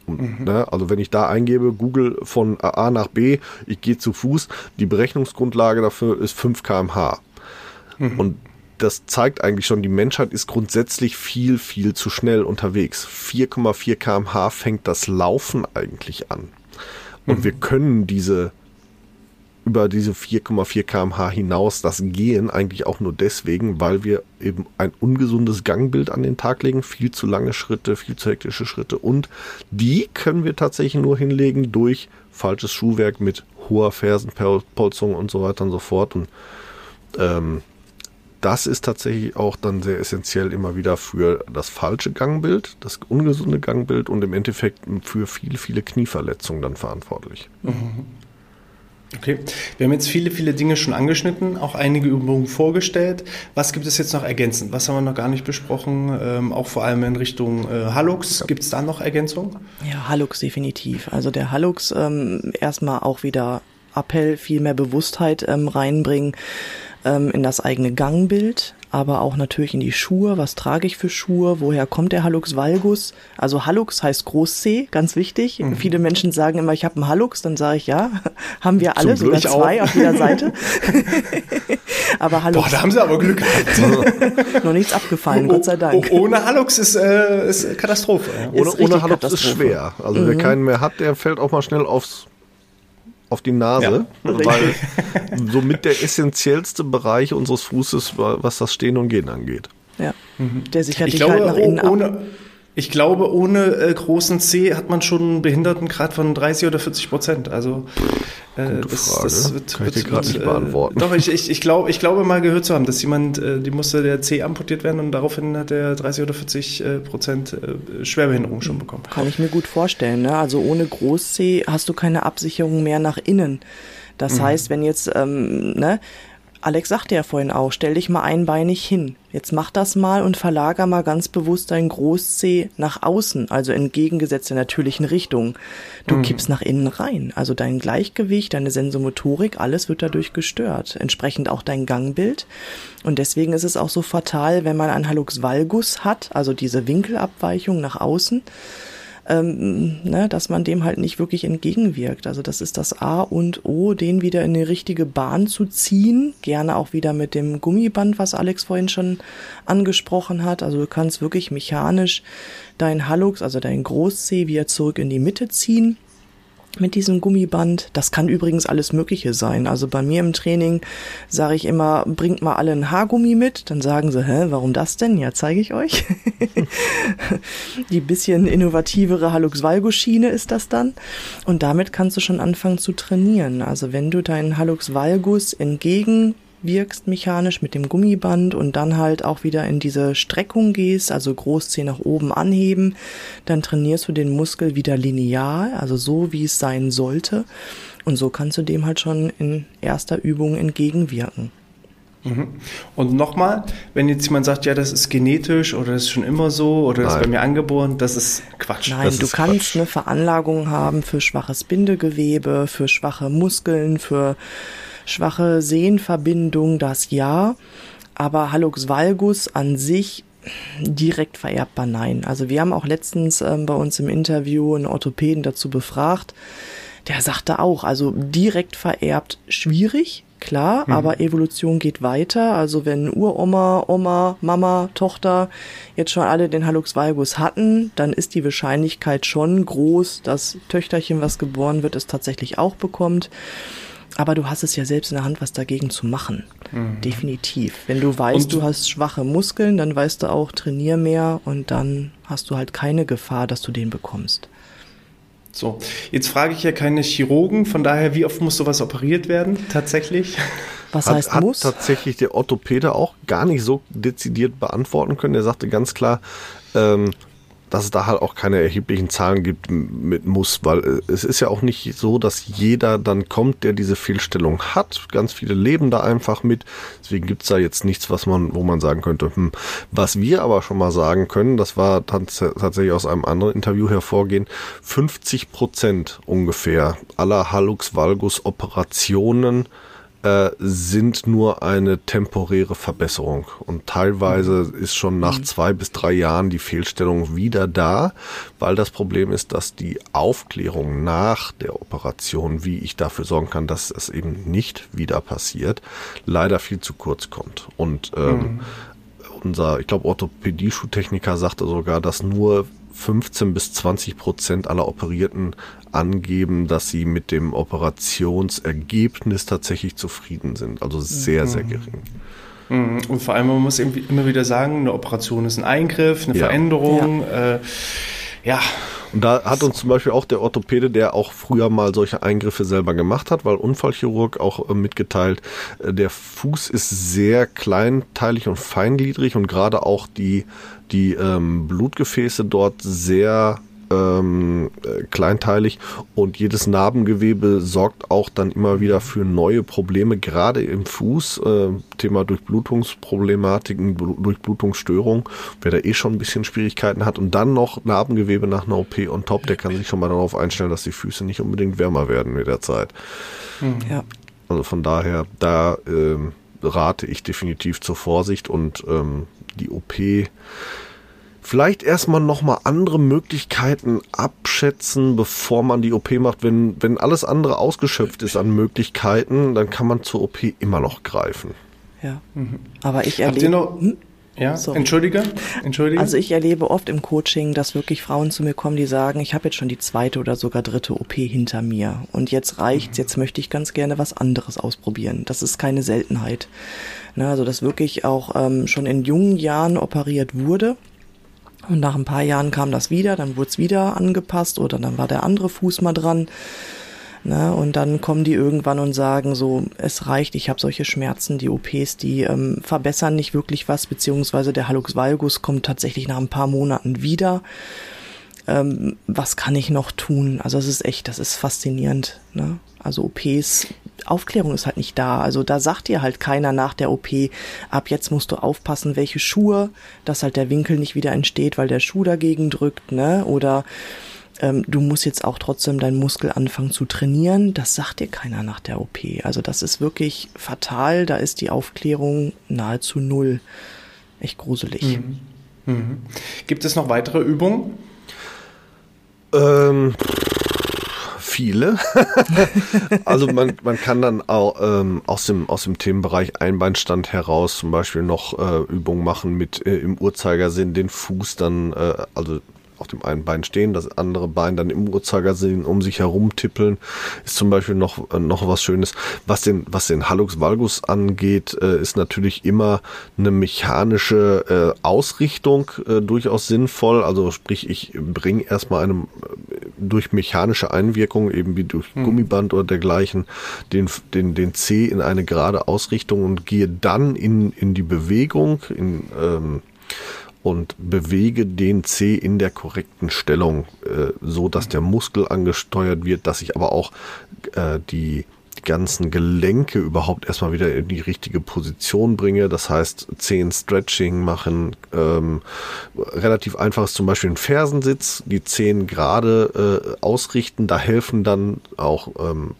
Und, mhm. ne, also wenn ich da eingebe, Google von A nach B, ich gehe zu Fuß, die Berechnungsgrundlage dafür ist 5 kmh. Mhm. Und das zeigt eigentlich schon, die Menschheit ist grundsätzlich viel, viel zu schnell unterwegs. 4,4 kmh fängt das Laufen eigentlich an. Und mhm. wir können diese über diese 4,4 kmh hinaus das Gehen eigentlich auch nur deswegen, weil wir eben ein ungesundes Gangbild an den Tag legen, viel zu lange Schritte, viel zu hektische Schritte und die können wir tatsächlich nur hinlegen durch falsches Schuhwerk mit hoher Fersenpolzung und so weiter und so fort und ähm, das ist tatsächlich auch dann sehr essentiell immer wieder für das falsche Gangbild, das ungesunde Gangbild und im Endeffekt für viele, viele Knieverletzungen dann verantwortlich. Mhm. Okay, wir haben jetzt viele, viele Dinge schon angeschnitten, auch einige Übungen vorgestellt. Was gibt es jetzt noch ergänzend? Was haben wir noch gar nicht besprochen? Ähm, auch vor allem in Richtung äh, Hallux. Ja. Gibt es da noch Ergänzungen? Ja, Hallux definitiv. Also der Hallux ähm, erstmal auch wieder Appell, viel mehr Bewusstheit ähm, reinbringen ähm, in das eigene Gangbild, aber auch natürlich in die Schuhe. Was trage ich für Schuhe? Woher kommt der Hallux valgus? Also Hallux heißt Groß-C, ganz wichtig. Mhm. Viele Menschen sagen immer, ich habe einen Hallux. Dann sage ich, ja, haben wir alle, sogar zwei auch. auf jeder Seite. aber Hallux. Boah, da haben sie aber Glück gehabt. Noch nichts abgefallen, oh, Gott sei Dank. Oh, ohne Hallux ist, äh, ist Katastrophe. Ohne, ist ohne Hallux ist schwer. Also mhm. wer keinen mehr hat, der fällt auch mal schnell aufs auf die Nase, ja, weil somit der essentiellste Bereich unseres Fußes, was das Stehen und Gehen angeht. Ja, mhm. der sichert ich dich glaube, halt nach innen ohne, ab. Ich glaube, ohne äh, großen C hat man schon einen Behindertengrad von 30 oder 40 Prozent. Also äh, das, Frage. das wird, Kann wird, ich gerade nicht beantworten. Doch, ich, ich, ich, glaube, ich glaube mal gehört zu haben, dass jemand, äh, die musste der C amputiert werden und daraufhin hat er 30 oder 40 äh, Prozent äh, Schwerbehinderung schon bekommen. Kann ich mir gut vorstellen. Ne? Also ohne Groß C hast du keine Absicherung mehr nach innen. Das mhm. heißt, wenn jetzt, ähm, ne, Alex sagte ja vorhin auch, stell dich mal einbeinig hin. Jetzt mach das mal und verlager mal ganz bewusst dein Groß-C nach außen, also entgegengesetzt der natürlichen Richtung. Du mhm. kippst nach innen rein. Also dein Gleichgewicht, deine Sensomotorik, alles wird dadurch gestört. Entsprechend auch dein Gangbild. Und deswegen ist es auch so fatal, wenn man einen Hallux valgus hat, also diese Winkelabweichung nach außen ähm, ne, dass man dem halt nicht wirklich entgegenwirkt. Also das ist das A und O, den wieder in die richtige Bahn zu ziehen. Gerne auch wieder mit dem Gummiband, was Alex vorhin schon angesprochen hat. Also du kannst wirklich mechanisch dein Hallux, also dein Großzeh, wieder zurück in die Mitte ziehen mit diesem Gummiband. Das kann übrigens alles Mögliche sein. Also bei mir im Training sage ich immer, bringt mal alle ein Haargummi mit. Dann sagen sie, hä, warum das denn? Ja, zeige ich euch. Die bisschen innovativere Halux Valgus Schiene ist das dann. Und damit kannst du schon anfangen zu trainieren. Also wenn du deinen Halux Valgus entgegen wirkst mechanisch mit dem Gummiband und dann halt auch wieder in diese Streckung gehst, also Großzeh nach oben anheben, dann trainierst du den Muskel wieder linear, also so wie es sein sollte. Und so kannst du dem halt schon in erster Übung entgegenwirken. Mhm. Und nochmal, wenn jetzt jemand sagt, ja, das ist genetisch oder das ist schon immer so oder das ist bei mir angeboren, das ist Quatsch. Nein, das du kannst Quatsch. eine Veranlagung haben für schwaches Bindegewebe, für schwache Muskeln, für schwache Sehnenverbindung, das ja, aber Hallux valgus an sich direkt vererbbar nein. Also wir haben auch letztens ähm, bei uns im Interview einen Orthopäden dazu befragt. Der sagte auch, also direkt vererbt schwierig, Klar, mhm. aber Evolution geht weiter. Also wenn Uroma, Oma, Mama, Tochter jetzt schon alle den Hallux valgus hatten, dann ist die Wahrscheinlichkeit schon groß, dass Töchterchen, was geboren wird, es tatsächlich auch bekommt. Aber du hast es ja selbst in der Hand, was dagegen zu machen. Mhm. Definitiv. Wenn du weißt, und du hast schwache Muskeln, dann weißt du auch, trainier mehr und dann hast du halt keine Gefahr, dass du den bekommst. So, jetzt frage ich ja keine Chirurgen, von daher, wie oft muss sowas operiert werden, tatsächlich? Was hat, heißt muss? Hat tatsächlich der Orthopäde auch gar nicht so dezidiert beantworten können. Er sagte ganz klar, ähm, dass es da halt auch keine erheblichen Zahlen gibt mit muss, weil äh, es ist ja auch nicht so, dass jeder dann kommt, der diese Fehlstellung hat. Ganz viele leben da einfach mit. Deswegen gibt's da jetzt nichts, was man, wo man sagen könnte, hm. was wir aber schon mal sagen können, das war tatsächlich aus einem anderen Interview hervorgehen, 50 Prozent ungefähr aller Hallux Valgus Operationen äh, sind nur eine temporäre Verbesserung. Und teilweise ist schon nach mhm. zwei bis drei Jahren die Fehlstellung wieder da, weil das Problem ist, dass die Aufklärung nach der Operation, wie ich dafür sorgen kann, dass es eben nicht wieder passiert, leider viel zu kurz kommt. Und ähm, mhm. unser, ich glaube, Orthopädie-Schuhtechniker sagte sogar, dass nur 15 bis 20 Prozent aller Operierten angeben, dass sie mit dem Operationsergebnis tatsächlich zufrieden sind. Also sehr, sehr mhm. gering. Mhm. Und vor allem, man muss immer wieder sagen, eine Operation ist ein Eingriff, eine ja. Veränderung. Ja. Äh, ja. Und da hat uns zum Beispiel auch der Orthopäde, der auch früher mal solche Eingriffe selber gemacht hat, weil Unfallchirurg auch äh, mitgeteilt, äh, der Fuß ist sehr kleinteilig und feingliedrig und gerade auch die, die ähm, Blutgefäße dort sehr ähm, äh, kleinteilig und jedes Narbengewebe sorgt auch dann immer wieder für neue Probleme, gerade im Fuß. Äh, Thema Durchblutungsproblematiken, Durchblutungsstörung. Wer da eh schon ein bisschen Schwierigkeiten hat und dann noch Narbengewebe nach einer OP on top, der kann sich schon mal darauf einstellen, dass die Füße nicht unbedingt wärmer werden mit der Zeit. Mhm. Ja. Also von daher, da ähm, rate ich definitiv zur Vorsicht und ähm, die OP vielleicht erstmal nochmal andere Möglichkeiten abschätzen, bevor man die OP macht. Wenn, wenn alles andere ausgeschöpft ist an Möglichkeiten, dann kann man zur OP immer noch greifen. Ja, mhm. aber ich erlebe... Hm? Ja, Sorry. entschuldige, entschuldige. Also ich erlebe oft im Coaching, dass wirklich Frauen zu mir kommen, die sagen, ich habe jetzt schon die zweite oder sogar dritte OP hinter mir und jetzt reicht's, mhm. jetzt möchte ich ganz gerne was anderes ausprobieren. Das ist keine Seltenheit. Ne, also dass wirklich auch ähm, schon in jungen Jahren operiert wurde und nach ein paar Jahren kam das wieder, dann wurde es wieder angepasst oder dann war der andere Fuß mal dran. Ne, und dann kommen die irgendwann und sagen so, es reicht, ich habe solche Schmerzen, die OPs, die ähm, verbessern nicht wirklich was, beziehungsweise der Hallux valgus kommt tatsächlich nach ein paar Monaten wieder. Ähm, was kann ich noch tun? Also es ist echt, das ist faszinierend. Ne? Also OPs Aufklärung ist halt nicht da. Also da sagt dir halt keiner nach der OP, ab jetzt musst du aufpassen, welche Schuhe, dass halt der Winkel nicht wieder entsteht, weil der Schuh dagegen drückt, ne? Oder ähm, du musst jetzt auch trotzdem deinen Muskel anfangen zu trainieren. Das sagt dir keiner nach der OP. Also das ist wirklich fatal. Da ist die Aufklärung nahezu null. Echt gruselig. Mhm. Mhm. Gibt es noch weitere Übungen? Ähm, viele. also man, man kann dann auch ähm, aus, dem, aus dem Themenbereich Einbeinstand heraus zum Beispiel noch äh, Übungen machen mit äh, im Uhrzeigersinn den Fuß dann, äh, also auf dem einen Bein stehen, das andere Bein dann im Uhrzeigersinn um sich herum tippeln, ist zum Beispiel noch, äh, noch was Schönes. Was den, was den Hallux valgus angeht, äh, ist natürlich immer eine mechanische äh, Ausrichtung äh, durchaus sinnvoll. Also sprich, ich bringe erstmal einem äh, durch mechanische Einwirkung, eben wie durch hm. Gummiband oder dergleichen, den, den, den C in eine gerade Ausrichtung und gehe dann in, in die Bewegung, in ähm, und bewege den C in der korrekten Stellung, äh, so dass der Muskel angesteuert wird, dass ich aber auch äh, die, ganzen Gelenke überhaupt erstmal wieder in die richtige Position bringe. Das heißt, Zehen Stretching machen, ähm, relativ einfach ist zum Beispiel ein Fersensitz, die Zehen gerade äh, ausrichten. Da helfen dann auch ähm,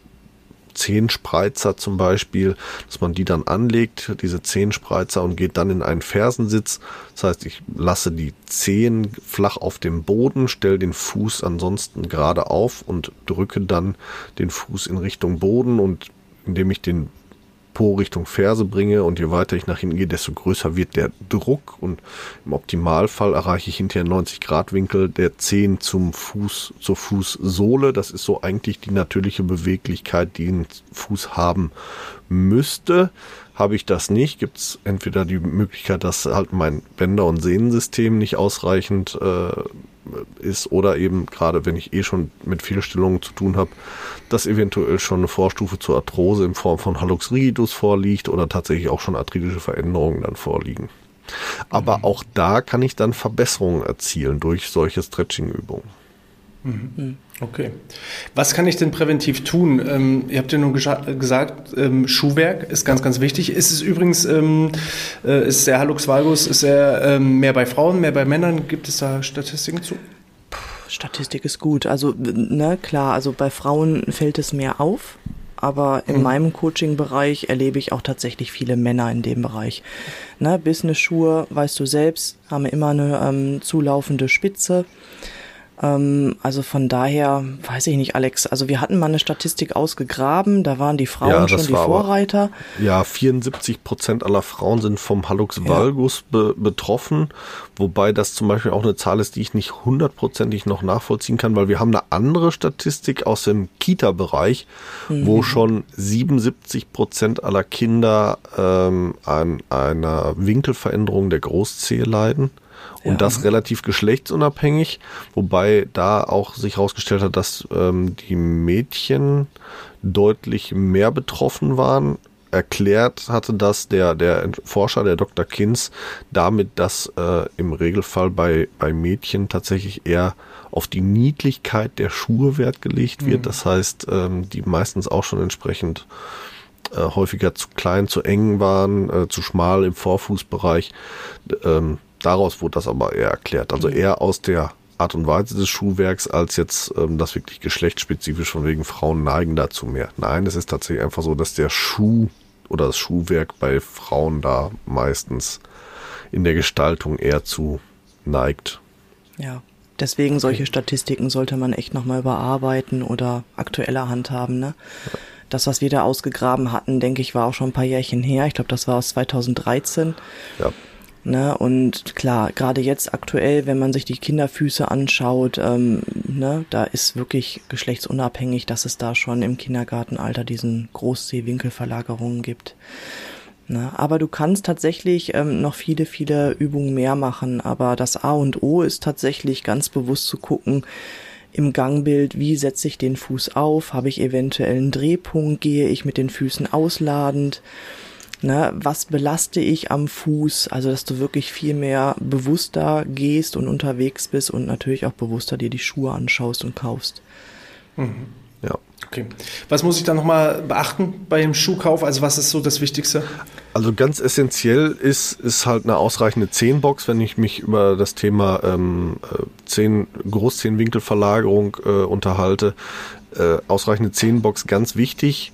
Zehenspreizer zum Beispiel, dass man die dann anlegt, diese Zehenspreizer und geht dann in einen Fersensitz. Das heißt, ich lasse die Zehen flach auf dem Boden, stelle den Fuß ansonsten gerade auf und drücke dann den Fuß in Richtung Boden und indem ich den Po Richtung Ferse bringe und je weiter ich nach hinten gehe, desto größer wird der Druck und im Optimalfall erreiche ich hinterher 90 Grad Winkel der Zehen zum Fuß, zur Fußsohle. Das ist so eigentlich die natürliche Beweglichkeit, die ein Fuß haben müsste. Habe ich das nicht, gibt es entweder die Möglichkeit, dass halt mein Bänder- und Sehnensystem nicht ausreichend äh, ist oder eben gerade wenn ich eh schon mit Fehlstellungen zu tun habe, dass eventuell schon eine Vorstufe zur Arthrose in Form von Hallux rigidus vorliegt oder tatsächlich auch schon arthritische Veränderungen dann vorliegen. Aber mhm. auch da kann ich dann Verbesserungen erzielen durch solche Stretching-Übungen. Mhm. Okay. Was kann ich denn präventiv tun? Ähm, ihr habt ja nun gesagt, ähm, Schuhwerk ist ganz, ganz wichtig. Ist es übrigens, ähm, äh, ist der Hallux valgus, ist er ähm, mehr bei Frauen, mehr bei Männern? Gibt es da Statistiken zu? Statistik ist gut. Also, ne, klar, also bei Frauen fällt es mehr auf. Aber in mhm. meinem Coaching-Bereich erlebe ich auch tatsächlich viele Männer in dem Bereich. Ne, Business-Schuhe, weißt du selbst, haben immer eine ähm, zulaufende Spitze. Ähm, also von daher, weiß ich nicht, Alex. Also wir hatten mal eine Statistik ausgegraben, da waren die Frauen ja, schon die Vorreiter. Aber, ja, 74 Prozent aller Frauen sind vom Hallux valgus ja. be betroffen, wobei das zum Beispiel auch eine Zahl ist, die ich nicht hundertprozentig noch nachvollziehen kann, weil wir haben eine andere Statistik aus dem Kita-Bereich, mhm. wo schon 77 Prozent aller Kinder ähm, an einer Winkelveränderung der Großzehe leiden. Und ja. das relativ geschlechtsunabhängig, wobei da auch sich herausgestellt hat, dass ähm, die Mädchen deutlich mehr betroffen waren. Erklärt hatte das der, der Forscher, der Dr. Kins, damit, dass äh, im Regelfall bei, bei Mädchen tatsächlich eher auf die Niedlichkeit der Schuhe Wert gelegt wird. Mhm. Das heißt, ähm, die meistens auch schon entsprechend äh, häufiger zu klein, zu eng waren, äh, zu schmal im Vorfußbereich. Ähm, Daraus wurde das aber eher erklärt. Also mhm. eher aus der Art und Weise des Schuhwerks als jetzt ähm, das wirklich geschlechtsspezifisch von wegen Frauen neigen dazu mehr. Nein, es ist tatsächlich einfach so, dass der Schuh oder das Schuhwerk bei Frauen da meistens in der Gestaltung eher zu neigt. Ja, deswegen solche Statistiken sollte man echt nochmal überarbeiten oder aktueller handhaben. Ne? Ja. Das, was wir da ausgegraben hatten, denke ich, war auch schon ein paar Jährchen her. Ich glaube, das war aus 2013. Ja. Ne? Und klar, gerade jetzt aktuell, wenn man sich die Kinderfüße anschaut, ähm, ne, da ist wirklich geschlechtsunabhängig, dass es da schon im Kindergartenalter diesen Großsehwinkelverlagerungen gibt. Ne? Aber du kannst tatsächlich ähm, noch viele, viele Übungen mehr machen. Aber das A und O ist tatsächlich ganz bewusst zu gucken, im Gangbild, wie setze ich den Fuß auf, habe ich eventuell einen Drehpunkt, gehe ich mit den Füßen ausladend, Ne, was belaste ich am Fuß? Also, dass du wirklich viel mehr bewusster gehst und unterwegs bist und natürlich auch bewusster dir die Schuhe anschaust und kaufst. Mhm. Ja. Okay. Was muss ich da nochmal beachten beim Schuhkauf? Also, was ist so das Wichtigste? Also, ganz essentiell ist, ist halt eine ausreichende Zehenbox, wenn ich mich über das Thema ähm, äh, Zehn, Großzehenwinkelverlagerung äh, unterhalte. Äh, ausreichende Zehenbox ganz wichtig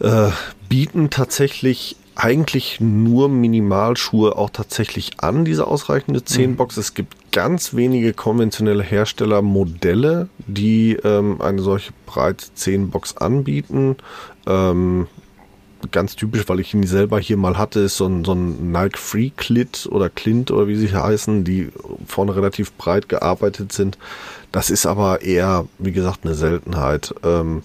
äh, bieten tatsächlich eigentlich nur Minimalschuhe auch tatsächlich an, diese ausreichende 10-Box. Mhm. Es gibt ganz wenige konventionelle Herstellermodelle, die ähm, eine solche breite 10-Box anbieten. Ähm, ganz typisch, weil ich ihn selber hier mal hatte, ist so ein, so ein Nike Free Clit oder Clint oder wie sie heißen, die vorne relativ breit gearbeitet sind. Das ist aber eher, wie gesagt, eine Seltenheit. Ähm,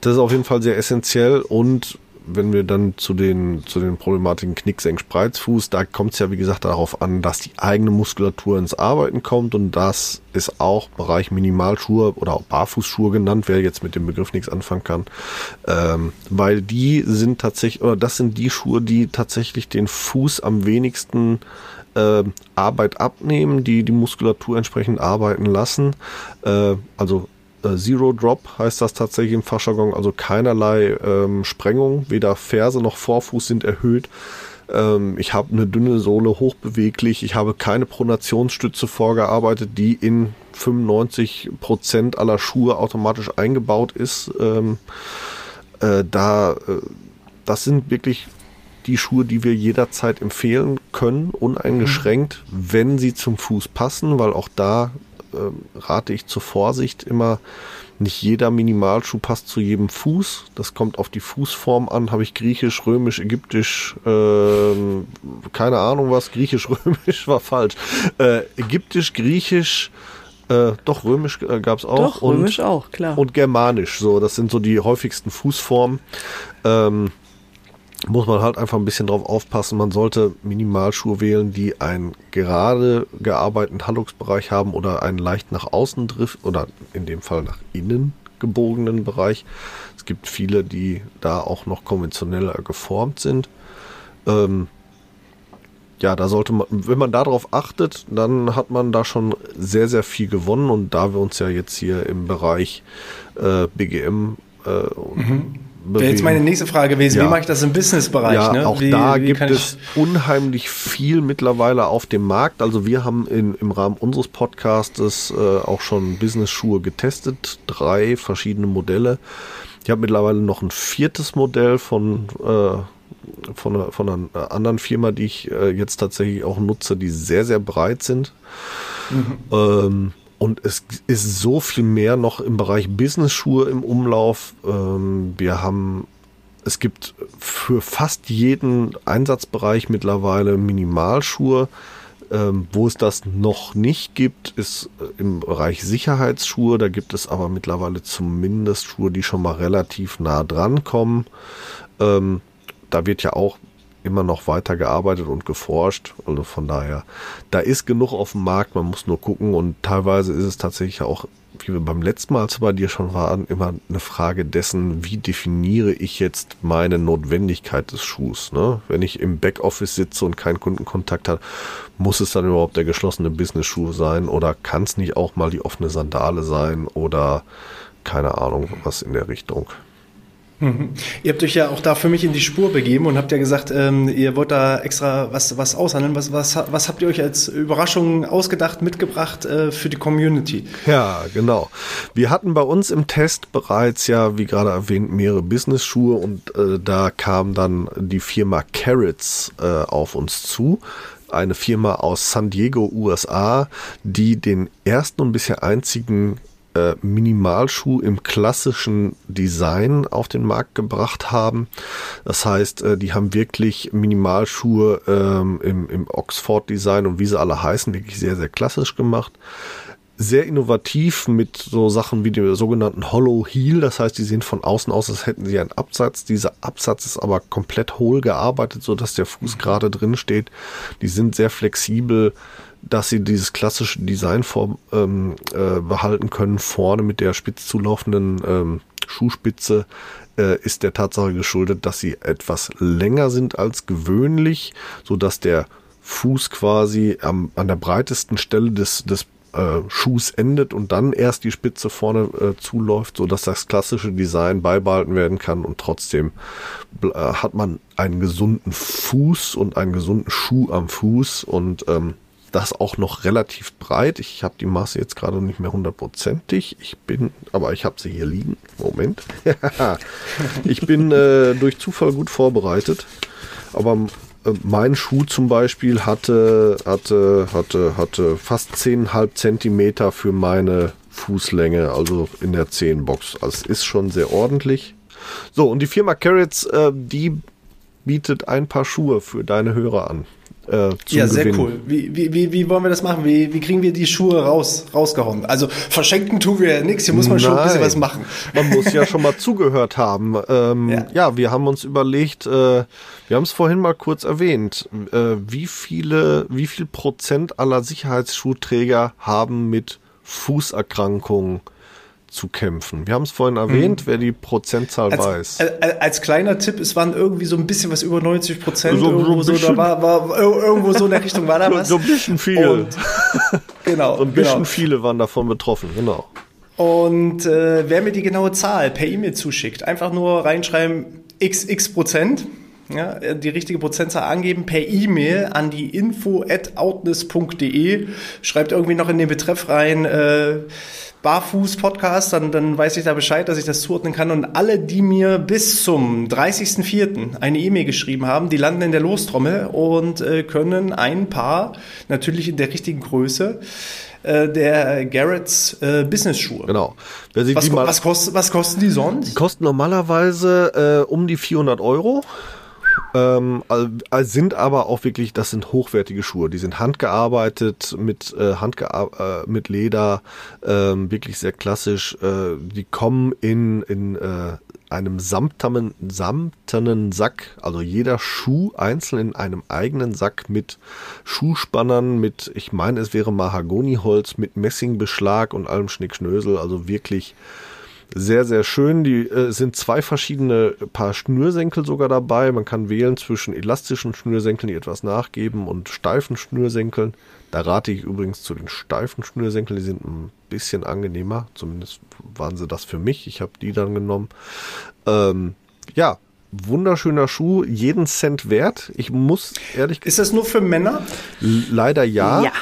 das ist auf jeden Fall sehr essentiell und wenn wir dann zu den, zu den Problematiken Knicksenk, Spreizfuß, da kommt es ja wie gesagt darauf an, dass die eigene Muskulatur ins Arbeiten kommt und das ist auch Bereich Minimalschuhe oder auch Barfußschuhe genannt, wer jetzt mit dem Begriff nichts anfangen kann, ähm, weil die sind tatsächlich, oder das sind die Schuhe, die tatsächlich den Fuß am wenigsten äh, Arbeit abnehmen, die die Muskulatur entsprechend arbeiten lassen. Äh, also Zero Drop heißt das tatsächlich im Fachjargon, also keinerlei ähm, Sprengung, weder Ferse noch Vorfuß sind erhöht. Ähm, ich habe eine dünne Sohle, hochbeweglich. Ich habe keine Pronationsstütze vorgearbeitet, die in 95 Prozent aller Schuhe automatisch eingebaut ist. Ähm, äh, da, äh, das sind wirklich die Schuhe, die wir jederzeit empfehlen können, uneingeschränkt, mhm. wenn sie zum Fuß passen, weil auch da äh, rate ich zur Vorsicht immer. Nicht jeder Minimalschuh passt zu jedem Fuß. Das kommt auf die Fußform an. Habe ich griechisch, römisch, ägyptisch, äh, keine Ahnung was. Griechisch, römisch war falsch. Äh, ägyptisch, griechisch, äh, doch, römisch äh, gab es auch. Doch, römisch und, auch, klar. Und germanisch, so, das sind so die häufigsten Fußformen. Ähm, muss man halt einfach ein bisschen drauf aufpassen. Man sollte Minimalschuhe wählen, die einen gerade gearbeiteten Handlungsbereich haben oder einen leicht nach außen drift oder in dem Fall nach innen gebogenen Bereich. Es gibt viele, die da auch noch konventioneller geformt sind. Ähm, ja, da sollte man, wenn man darauf achtet, dann hat man da schon sehr, sehr viel gewonnen. Und da wir uns ja jetzt hier im Bereich äh, BGM äh, mhm. Wäre jetzt meine nächste Frage gewesen, ja. wie mache ich das im Businessbereich? Ja, ne? auch wie, da wie gibt es unheimlich viel mittlerweile auf dem Markt. Also wir haben in, im Rahmen unseres Podcastes äh, auch schon Business-Schuhe getestet, drei verschiedene Modelle. Ich habe mittlerweile noch ein viertes Modell von äh, von, von einer anderen Firma, die ich äh, jetzt tatsächlich auch nutze, die sehr, sehr breit sind. Mhm. Ähm, und es ist so viel mehr noch im Bereich Business-Schuhe im Umlauf. Ähm, wir haben, es gibt für fast jeden Einsatzbereich mittlerweile Minimalschuhe. Ähm, wo es das noch nicht gibt, ist äh, im Bereich Sicherheitsschuhe. Da gibt es aber mittlerweile zumindest Schuhe, die schon mal relativ nah dran kommen. Ähm, da wird ja auch immer noch weiter gearbeitet und geforscht. Also von daher, da ist genug auf dem Markt, man muss nur gucken und teilweise ist es tatsächlich auch, wie wir beim letzten Mal, bei dir schon waren, immer eine Frage dessen, wie definiere ich jetzt meine Notwendigkeit des Schuhs. Ne? Wenn ich im Backoffice sitze und keinen Kundenkontakt habe, muss es dann überhaupt der geschlossene Business-Schuh sein oder kann es nicht auch mal die offene Sandale sein oder keine Ahnung, was in der Richtung. Mhm. Ihr habt euch ja auch da für mich in die Spur begeben und habt ja gesagt, ähm, ihr wollt da extra was, was aushandeln. Was, was, was habt ihr euch als Überraschung ausgedacht, mitgebracht äh, für die Community? Ja, genau. Wir hatten bei uns im Test bereits ja, wie gerade erwähnt, mehrere Business-Schuhe und äh, da kam dann die Firma Carrots äh, auf uns zu eine Firma aus San Diego, USA, die den ersten und bisher einzigen äh, Minimalschuh im klassischen Design auf den Markt gebracht haben. Das heißt, äh, die haben wirklich Minimalschuhe ähm, im, im Oxford-Design und wie sie alle heißen, wirklich sehr, sehr klassisch gemacht sehr innovativ mit so Sachen wie dem sogenannten Hollow Heel. Das heißt, die sehen von außen aus, als hätten sie einen Absatz. Dieser Absatz ist aber komplett hohl gearbeitet, so dass der Fuß mhm. gerade drin steht. Die sind sehr flexibel, dass sie dieses klassische Design vor, ähm, äh, behalten können. Vorne mit der spitz zulaufenden ähm, Schuhspitze äh, ist der Tatsache geschuldet, dass sie etwas länger sind als gewöhnlich, so dass der Fuß quasi am, an der breitesten Stelle des, des äh, Schuhs endet und dann erst die Spitze vorne äh, zuläuft, so dass das klassische Design beibehalten werden kann und trotzdem äh, hat man einen gesunden Fuß und einen gesunden Schuh am Fuß und ähm, das auch noch relativ breit. Ich habe die Maße jetzt gerade nicht mehr hundertprozentig. Ich bin, aber ich habe sie hier liegen. Moment. ich bin äh, durch Zufall gut vorbereitet. Aber äh, mein Schuh zum Beispiel hatte, hatte, hatte, hatte fast 10,5 Zentimeter für meine Fußlänge, also in der 10 Box. Also es ist schon sehr ordentlich. So, und die Firma Carrots, äh, die bietet ein paar Schuhe für deine Hörer an äh, Ja, sehr Gewinnen. cool. Wie, wie, wie, wie wollen wir das machen? Wie, wie kriegen wir die Schuhe raus, rausgehauen? Also verschenken tun wir ja nichts, hier muss man Nein. schon ein bisschen was machen. Man muss ja schon mal zugehört haben. Ähm, ja. ja. wir haben uns überlegt, äh, wir haben es vorhin mal kurz erwähnt, äh, wie viele, wie viel Prozent aller Sicherheitsschuhträger haben mit Fußerkrankungen zu kämpfen. Wir haben es vorhin erwähnt, mhm. wer die Prozentzahl als, weiß. Als, als, kleiner Tipp, es waren irgendwie so ein bisschen was über 90 Prozent. So, irgendwo so, da war, war, irgendwo so in der Richtung war da was. So ein bisschen viel. Und, genau. So ein bisschen genau. viele waren davon betroffen, genau. Und äh, wer mir die genaue Zahl per E-Mail zuschickt, einfach nur reinschreiben xx Prozent ja, die richtige Prozentzahl angeben per E-Mail an die info at outness.de. Schreibt irgendwie noch in den Betreff rein, äh, Barfuß-Podcast, dann, dann weiß ich da Bescheid, dass ich das zuordnen kann. Und alle, die mir bis zum 30.04. eine E-Mail geschrieben haben, die landen in der Lostrommel und äh, können ein paar, natürlich in der richtigen Größe, äh, der Garrett's äh, Business-Schuhe. Genau. Was, was, kost, was kosten die sonst? Die kosten normalerweise äh, um die 400 Euro. Ähm, sind aber auch wirklich, das sind hochwertige Schuhe. Die sind handgearbeitet mit, äh, handgear äh, mit Leder, ähm, wirklich sehr klassisch. Äh, die kommen in, in äh, einem samtenen, samtenen Sack, also jeder Schuh einzeln in einem eigenen Sack mit Schuhspannern, mit, ich meine, es wäre Mahagoniholz, mit Messingbeschlag und allem Schnickschnösel, also wirklich sehr, sehr schön. Die äh, sind zwei verschiedene Paar Schnürsenkel sogar dabei. Man kann wählen zwischen elastischen Schnürsenkeln, die etwas nachgeben, und steifen Schnürsenkeln. Da rate ich übrigens zu den steifen Schnürsenkeln. Die sind ein bisschen angenehmer. Zumindest waren sie das für mich. Ich habe die dann genommen. Ähm, ja, wunderschöner Schuh, jeden Cent wert. Ich muss ehrlich Ist das nur für Männer? Leider ja. Ja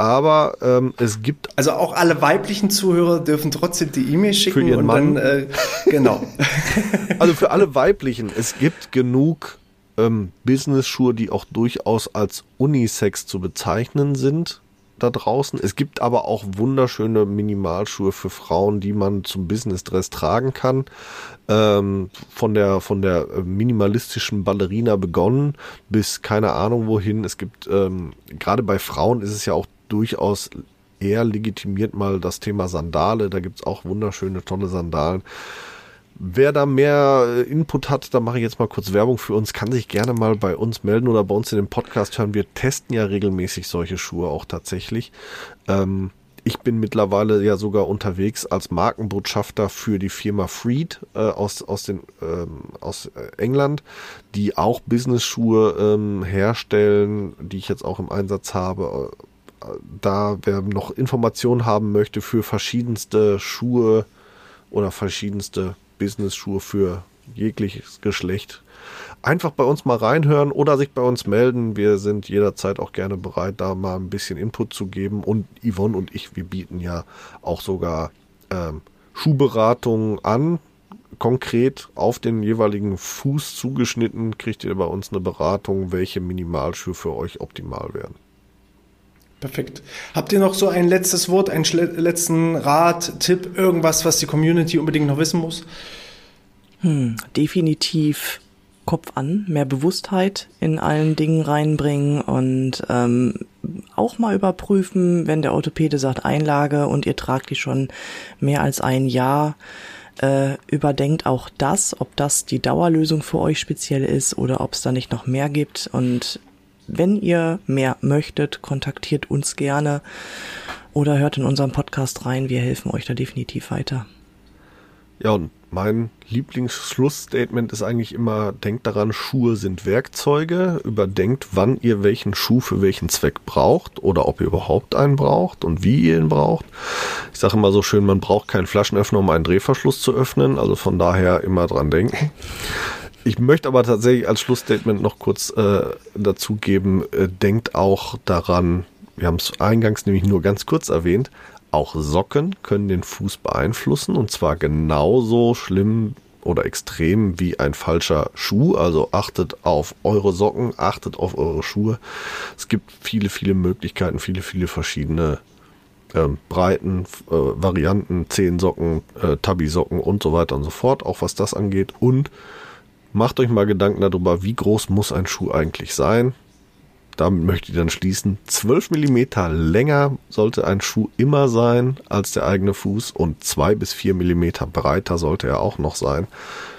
aber ähm, es gibt. Also auch alle weiblichen Zuhörer dürfen trotzdem die E-Mail schicken für ihren und Mann. dann äh, genau. also für alle weiblichen, es gibt genug ähm, Business-Schuhe, die auch durchaus als Unisex zu bezeichnen sind da draußen. Es gibt aber auch wunderschöne Minimalschuhe für Frauen, die man zum Business-Dress tragen kann. Ähm, von der von der äh, minimalistischen Ballerina begonnen bis keine Ahnung wohin. Es gibt ähm, gerade bei Frauen ist es ja auch durchaus eher legitimiert mal das Thema Sandale. Da gibt es auch wunderschöne, tolle Sandalen. Wer da mehr äh, Input hat, da mache ich jetzt mal kurz Werbung für uns, kann sich gerne mal bei uns melden oder bei uns in dem Podcast hören. Wir testen ja regelmäßig solche Schuhe auch tatsächlich. Ähm, ich bin mittlerweile ja sogar unterwegs als Markenbotschafter für die Firma Freed äh, aus, aus, den, ähm, aus äh, England, die auch Business-Schuhe ähm, herstellen, die ich jetzt auch im Einsatz habe da wer noch Informationen haben möchte für verschiedenste Schuhe oder verschiedenste Business-Schuhe für jegliches Geschlecht, einfach bei uns mal reinhören oder sich bei uns melden. Wir sind jederzeit auch gerne bereit, da mal ein bisschen Input zu geben. Und Yvonne und ich, wir bieten ja auch sogar ähm, Schuhberatungen an. Konkret auf den jeweiligen Fuß zugeschnitten kriegt ihr bei uns eine Beratung, welche Minimalschuhe für euch optimal wären. Perfekt. Habt ihr noch so ein letztes Wort, einen letzten Rat, Tipp, irgendwas, was die Community unbedingt noch wissen muss? Hm, definitiv Kopf an, mehr Bewusstheit in allen Dingen reinbringen und ähm, auch mal überprüfen, wenn der Orthopäde sagt Einlage und ihr tragt die schon mehr als ein Jahr. Äh, überdenkt auch das, ob das die Dauerlösung für euch speziell ist oder ob es da nicht noch mehr gibt und wenn ihr mehr möchtet, kontaktiert uns gerne oder hört in unserem Podcast rein. Wir helfen euch da definitiv weiter. Ja, und mein Lieblingsschlussstatement ist eigentlich immer, denkt daran, Schuhe sind Werkzeuge, überdenkt, wann ihr welchen Schuh für welchen Zweck braucht oder ob ihr überhaupt einen braucht und wie ihr ihn braucht. Ich sage immer so schön, man braucht keinen Flaschenöffner, um einen Drehverschluss zu öffnen, also von daher immer dran denken. Ich möchte aber tatsächlich als Schlussstatement noch kurz äh, dazu geben, äh, denkt auch daran, wir haben es eingangs nämlich nur ganz kurz erwähnt, auch Socken können den Fuß beeinflussen und zwar genauso schlimm oder extrem wie ein falscher Schuh. Also achtet auf eure Socken, achtet auf eure Schuhe. Es gibt viele, viele Möglichkeiten, viele, viele verschiedene ähm, Breiten, äh, Varianten, Zehensocken, äh, Tabi-Socken und so weiter und so fort, auch was das angeht. Und Macht euch mal Gedanken darüber, wie groß muss ein Schuh eigentlich sein. Damit möchte ich dann schließen. 12 mm länger sollte ein Schuh immer sein als der eigene Fuß und 2 bis 4 mm breiter sollte er auch noch sein.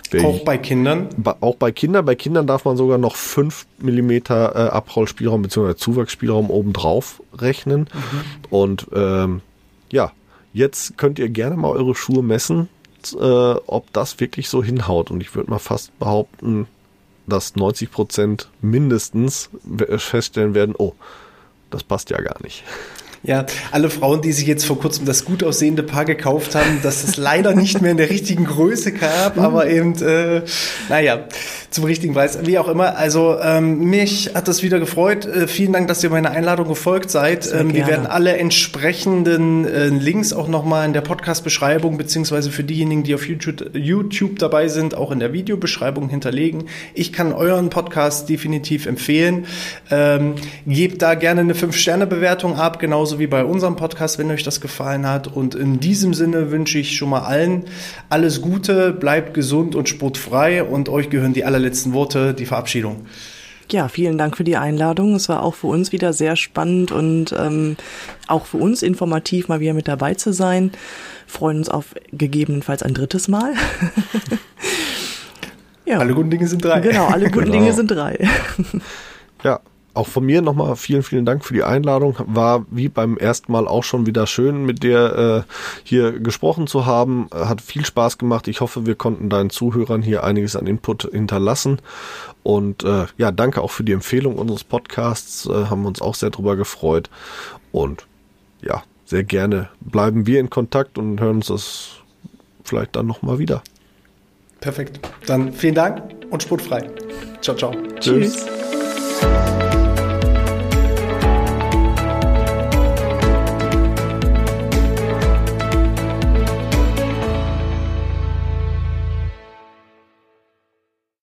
Wer auch bei Kindern? Auch bei Kindern. Bei Kindern darf man sogar noch 5 mm äh, Abrollspielraum bzw. Zuwachsspielraum obendrauf rechnen. Mhm. Und ähm, ja, jetzt könnt ihr gerne mal eure Schuhe messen äh, ob das wirklich so hinhaut. Und ich würde mal fast behaupten, dass 90 Prozent mindestens feststellen werden, oh, das passt ja gar nicht. Ja, alle Frauen, die sich jetzt vor kurzem das gut aussehende Paar gekauft haben, dass es leider nicht mehr in der richtigen Größe gab, aber eben, äh, naja, zum richtigen Preis. Wie auch immer. Also ähm, mich hat das wieder gefreut. Äh, vielen Dank, dass ihr meiner Einladung gefolgt seid. Ähm, wir werden alle entsprechenden äh, Links auch nochmal in der Podcast-Beschreibung, beziehungsweise für diejenigen, die auf YouTube, YouTube dabei sind, auch in der Videobeschreibung hinterlegen. Ich kann euren Podcast definitiv empfehlen. Ähm, gebt da gerne eine 5-Sterne-Bewertung ab, genauso wie bei unserem Podcast, wenn euch das gefallen hat. Und in diesem Sinne wünsche ich schon mal allen alles Gute, bleibt gesund und sportfrei und euch gehören die aller letzten Worte, die Verabschiedung. Ja, vielen Dank für die Einladung. Es war auch für uns wieder sehr spannend und ähm, auch für uns informativ, mal wieder mit dabei zu sein. Freuen uns auf gegebenenfalls ein drittes Mal. ja. Alle guten Dinge sind drei. Genau, alle guten genau. Dinge sind drei. ja, auch von mir nochmal vielen, vielen Dank für die Einladung. War wie beim ersten Mal auch schon wieder schön, mit dir äh, hier gesprochen zu haben. Hat viel Spaß gemacht. Ich hoffe, wir konnten deinen Zuhörern hier einiges an Input hinterlassen. Und äh, ja, danke auch für die Empfehlung unseres Podcasts. Äh, haben uns auch sehr drüber gefreut. Und ja, sehr gerne bleiben wir in Kontakt und hören uns das vielleicht dann nochmal wieder. Perfekt. Dann vielen Dank und sportfrei. Ciao, ciao. Tschüss. Tschüss.